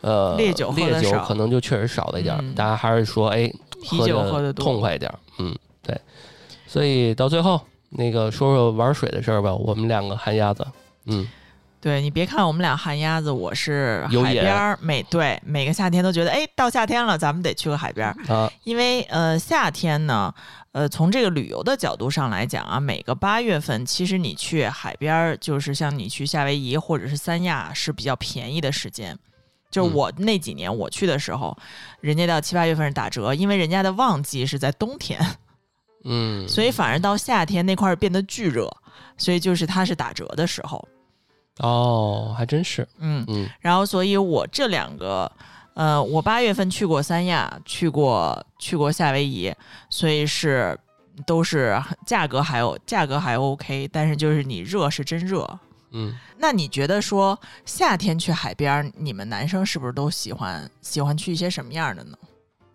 呃烈酒烈酒可能就确实少了一点，嗯大家还是说哎啤酒喝的痛快一点，嗯，对。所以到最后那个说说玩水的事儿吧，我们两个旱鸭子，嗯，对你别看我们俩旱鸭子，我是海边儿，每对每个夏天都觉得，哎，到夏天了，咱们得去个海边儿，啊，因为呃夏天呢，呃从这个旅游的角度上来讲啊，每个八月份其实你去海边儿，就是像你去夏威夷或者是三亚是比较便宜的时间。就是嗯我那几年我去的时候，人家到七八月份是打折，因为人家的旺季是在冬天，嗯，所以反而到夏天那块儿变得巨热，所以就是它是打折的时候，哦，还真是，嗯，嗯然后所以我这两个，呃，我八月份去过三亚，去过去过夏威夷，所以是都是价格还有价格还 OK，但是就是你热是真热。嗯。那你觉得说夏天去海边，你们男生是不是都喜欢喜欢去一些什么样的呢？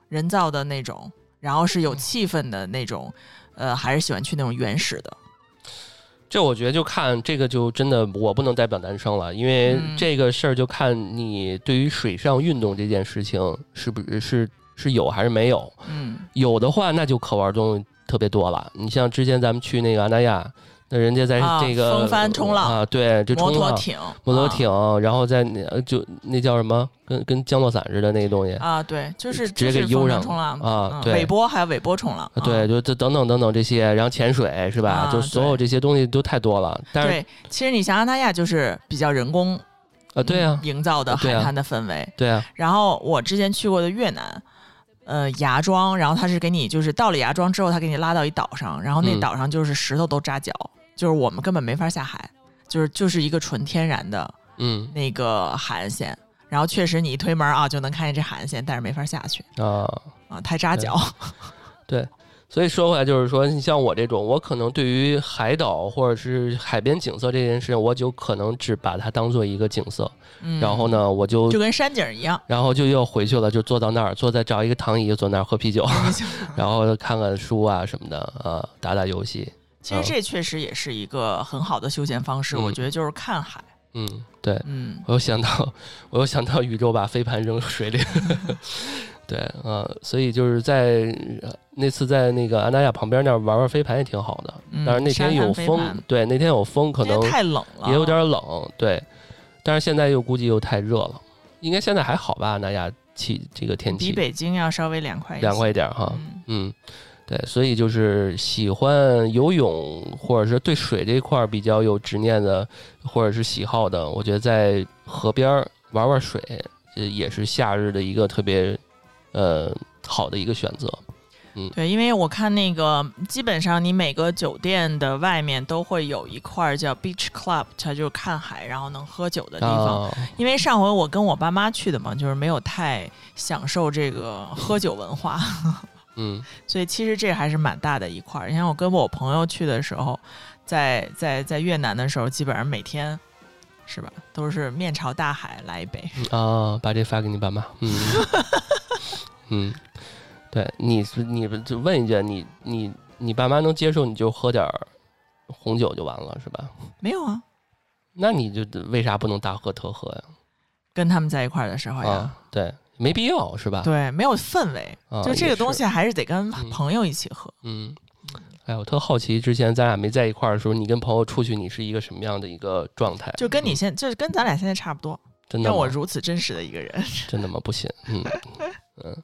人造的那种，然后是有气氛的那种，呃，还是喜欢去那种原始的？这我觉得就看这个就真的我不能代表男生了，因为嗯这个事儿就看你对于水上运动这件事情是不是是是有还是没有。嗯有的话，那就可玩东西特别多了。你像之前咱们去那个安那亚，那人家在啊这个、风帆冲浪。啊，对，就摩托艇，摩托啊。艇，然后在那呃就那叫什么，跟跟降落伞似的那个东西。啊，对，就是直接给悠上冲浪嗯啊对。尾波还有尾波冲浪，对，啊就这等等等等这些，然后潜水是吧？啊就所有这些东西都太多了。但是对，其实你像安那亚就是比较人工啊，对啊，营造的海滩的氛围。对啊，然后我之前去过的越南，呃芽庄，然后他是给你就是到了芽庄之后，他给你拉到一岛上，然后那嗯岛上就是石头都扎脚，就是我们根本没法下海，就是就是一个纯天然的嗯那个海岸线。然后确实你一推门啊就能看见这海岸线，但是没法下去啊，啊，太扎脚。[laughs] 对。所以说回来就是说，你像我这种，我可能对于海岛或者是海边景色这件事情，我就可能只把它当做一个景色，嗯，然后呢，我就就跟山景一样，然后就又回去了，就坐到那儿，坐在找一个躺椅，坐那儿喝啤酒，[laughs] [laughs] 然后看看书啊什么的，啊，打打游戏。其实这确实也是一个很好的休闲方式，嗯。我觉得就是看海。嗯，对，嗯，我又想到，我又想到宇宙把飞盘扔水里。[laughs] 对，啊，所以就是在呃那次在那个安达亚旁边那儿玩玩飞盘也挺好的，嗯但是那天有风，对，那天有风，可能太冷了，也有点冷，对，但是现在又估计又太热了，应该现在还好吧？安达亚气这个天气比北京要稍微凉快一些。凉快一点哈，嗯嗯，对，所以就是喜欢游泳或者是对水这一块儿比较有执念的，或者是喜好的，我觉得在河边玩玩水，这也是夏日的一个特别呃好的一个选择。嗯对，因为我看那个，基本上你每个酒店的外面都会有一块叫 beach club，它就是看海然后能喝酒的地方。啊，因为上回我跟我爸妈去的嘛，就是没有太享受这个喝酒文化，嗯 [laughs] 所以其实这还是蛮大的一块儿。你像我跟我朋友去的时候，在在在越南的时候，基本上每天是吧，都是面朝大海来一杯。啊，把这发给你爸妈。嗯 [laughs] [laughs] 嗯，对，你是你就问一句，你你你爸妈能接受你就喝点儿红酒就完了是吧？没有啊，那你就为啥不能大喝特喝呀？跟他们在一块儿的时候呀。啊，对，没必要是吧？对，没有氛围，啊就这个东西还是得跟嗯朋友一起喝。嗯，哎，我特好奇，之前咱俩没在一块儿的时候，你跟朋友出去，你是一个什么样的一个状态？嗯就跟你现，就是跟咱俩现在差不多，真的吗让我如此真实的一个人。真的吗？不信，嗯 [laughs] 嗯。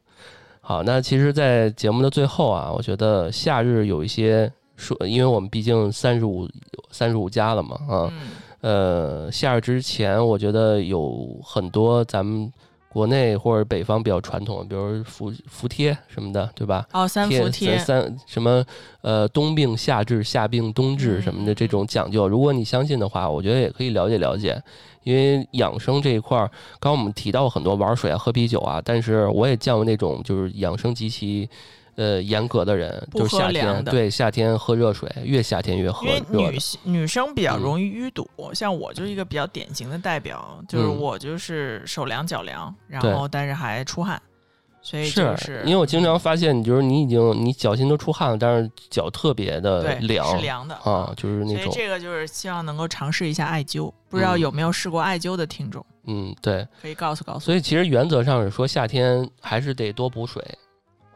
好，那其实，在节目的最后啊，我觉得夏日有一些说，因为我们毕竟三十五三十五加了嘛，啊，嗯，呃，夏日之前，我觉得有很多咱们国内或者北方比较传统的，比如服服帖什么的，对吧？哦，三伏贴，三什么呃冬病夏治、夏病冬治什么的嗯这种讲究，如果你相信的话，我觉得也可以了解了解。因为养生这一块儿，刚刚我们提到很多玩水啊、喝啤酒啊，但是我也见过那种就是养生极其呃严格的人，就是夏天对夏天喝热水，越夏天越喝因为。女性女生比较嗯容易淤堵，像我就是一个比较典型的代表，就是嗯我就是手凉脚凉，然后但是还出汗，所以是就是因为我经常发现，你就是你已经你脚心都出汗了，但是脚特别的凉是凉的啊，就是那种所以这个就是希望能够尝试一下艾灸，不知道嗯有没有试过艾灸的听众，嗯对。可以告诉告诉。所以其实原则上是说，夏天还是得多补水。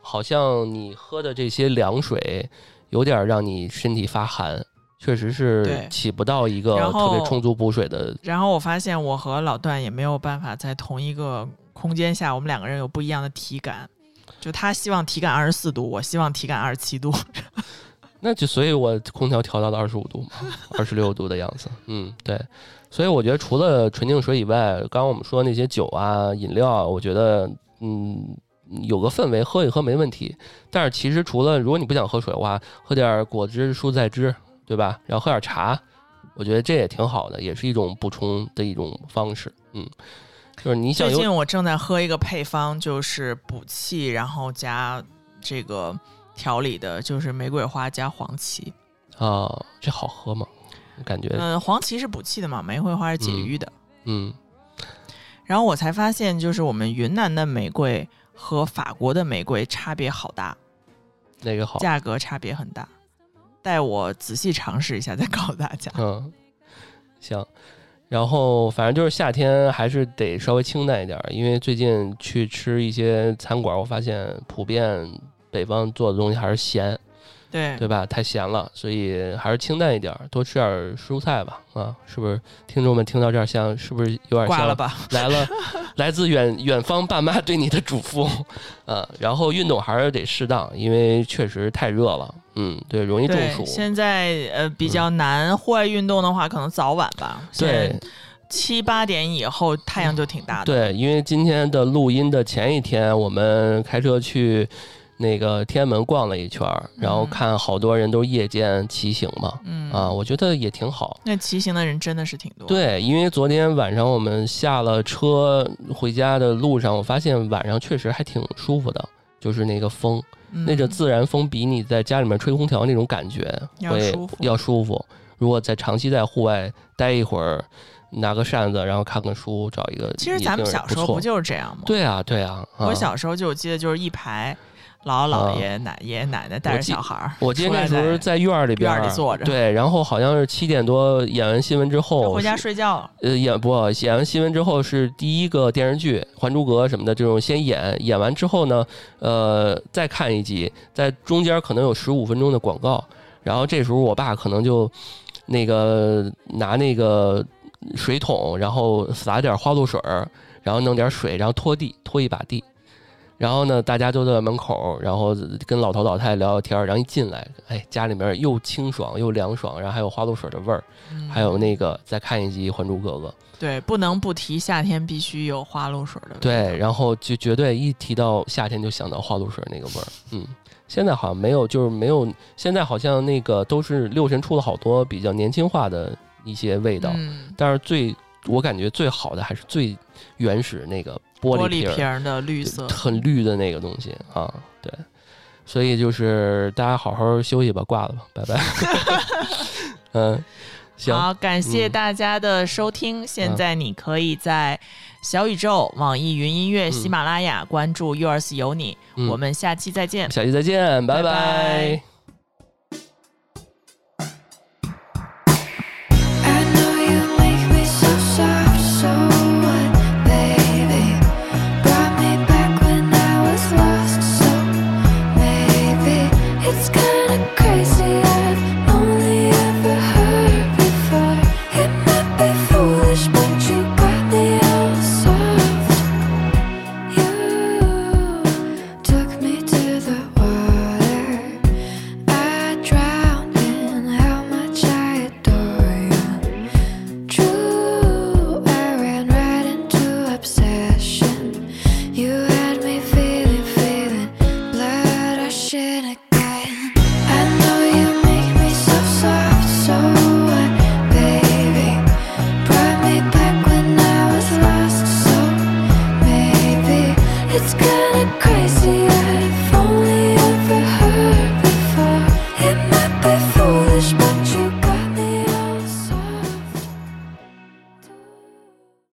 好像你喝的这些凉水，有点让你身体发寒，确实是对起不到一个特别充足补水的。然后我发现我和老段也没有办法在同一个空间下，我们两个人有不一样的体感。就他希望体感二十四度，我希望体感二十七度。[laughs] 那就所以，我空调调到了二十五度嘛，二十六度的样子。嗯，对。所以我觉得除了纯净水以外，刚刚我们说那些酒啊、饮料，我觉得嗯有个氛围，喝一喝没问题。但是其实除了如果你不想喝水的话，喝点果汁、蔬菜汁，对吧？然后喝点茶，我觉得这也挺好的，也是一种补充的一种方式。嗯，就是你想最近我正在喝一个配方，就是补气，然后加这个调理的，就是玫瑰花加黄芪。啊，这好喝吗？感觉嗯、黄芪是补气的嘛，玫瑰花是解郁的。嗯然后我才发现，就是我们云南的玫瑰和法国的玫瑰差别好大，哪个好。价格差别很大。待我仔细尝试一下，再告诉大家。嗯，行。然后反正就是夏天还是得稍微清淡一点儿，因为最近去吃一些餐馆，我发现普遍北方做的东西还是咸，对对吧？太咸了，所以还是清淡一点儿，多吃点儿蔬菜吧。啊，是不是？听众们听到这儿，像是不是有点像挂了吧？来了 [laughs] 来自远远方爸妈对你的嘱咐？啊，然后运动还是得适当，因为确实太热了。嗯，对，容易中，暑。现在呃比较难，户外运动的话，可能早晚吧。对，七八点以后太阳就挺大的。对，因为今天的录音的前一天，我们开车去那个天安门逛了一圈儿，然后嗯看好多人都夜间骑行嘛，嗯啊，我觉得也挺好。那骑行的人真的是挺多。，对，因为昨天晚上我们下了车回家的路上，我发现晚上确实还挺舒服的，就是那个风，嗯、那个自然风比你在家里面吹空调那种感觉要会舒服要舒服。如果在长期在户外待一会儿，拿个扇子，然后看看书，找一个其实咱们小时候不就是这样吗？对啊，对啊。啊我小时候就我记得就是一排姥姥姥爷、奶爷爷奶奶带着小孩儿，我记得那时候在院儿里边儿院里坐着对，然后好像是七点多演完新闻之就后，回家睡觉。呃，演不演完新闻之后是第一个电视剧《还珠格》什么的这种先演，演完之后呢，呃，再看一集，在中间可能有十五分钟的广告，然后这时候我爸可能就那个拿那个水桶，然后撒点花露水儿，然后弄点水，然后拖地，拖一把地。然后呢，大家都在门口，然后跟老头老太太聊聊天儿，然后一进来，哎，家里面又清爽又凉爽，然后还有花露水的味儿，嗯。还有那个再看一集《还珠格格》，对，不能不提夏天必须有花露水的味道。对，然后就绝对一提到夏天就想到花露水那个味儿，嗯，现在好像没有，就是没有，现在好像那个都是六神出了好多比较年轻化的一些味道，嗯，但是最我感觉最好的还是最原始那个玻玻璃瓶的绿色。很绿的那个东西啊，对，所以就是大家好好休息吧，挂了吧，拜拜，[laughs] 嗯，行，好，感谢嗯大家的收听。现嗯在你可以在小宇宙、网易云音乐、嗯喜马拉雅关注 Yours 有你。嗯我们下期再见。下期再见，拜拜拜拜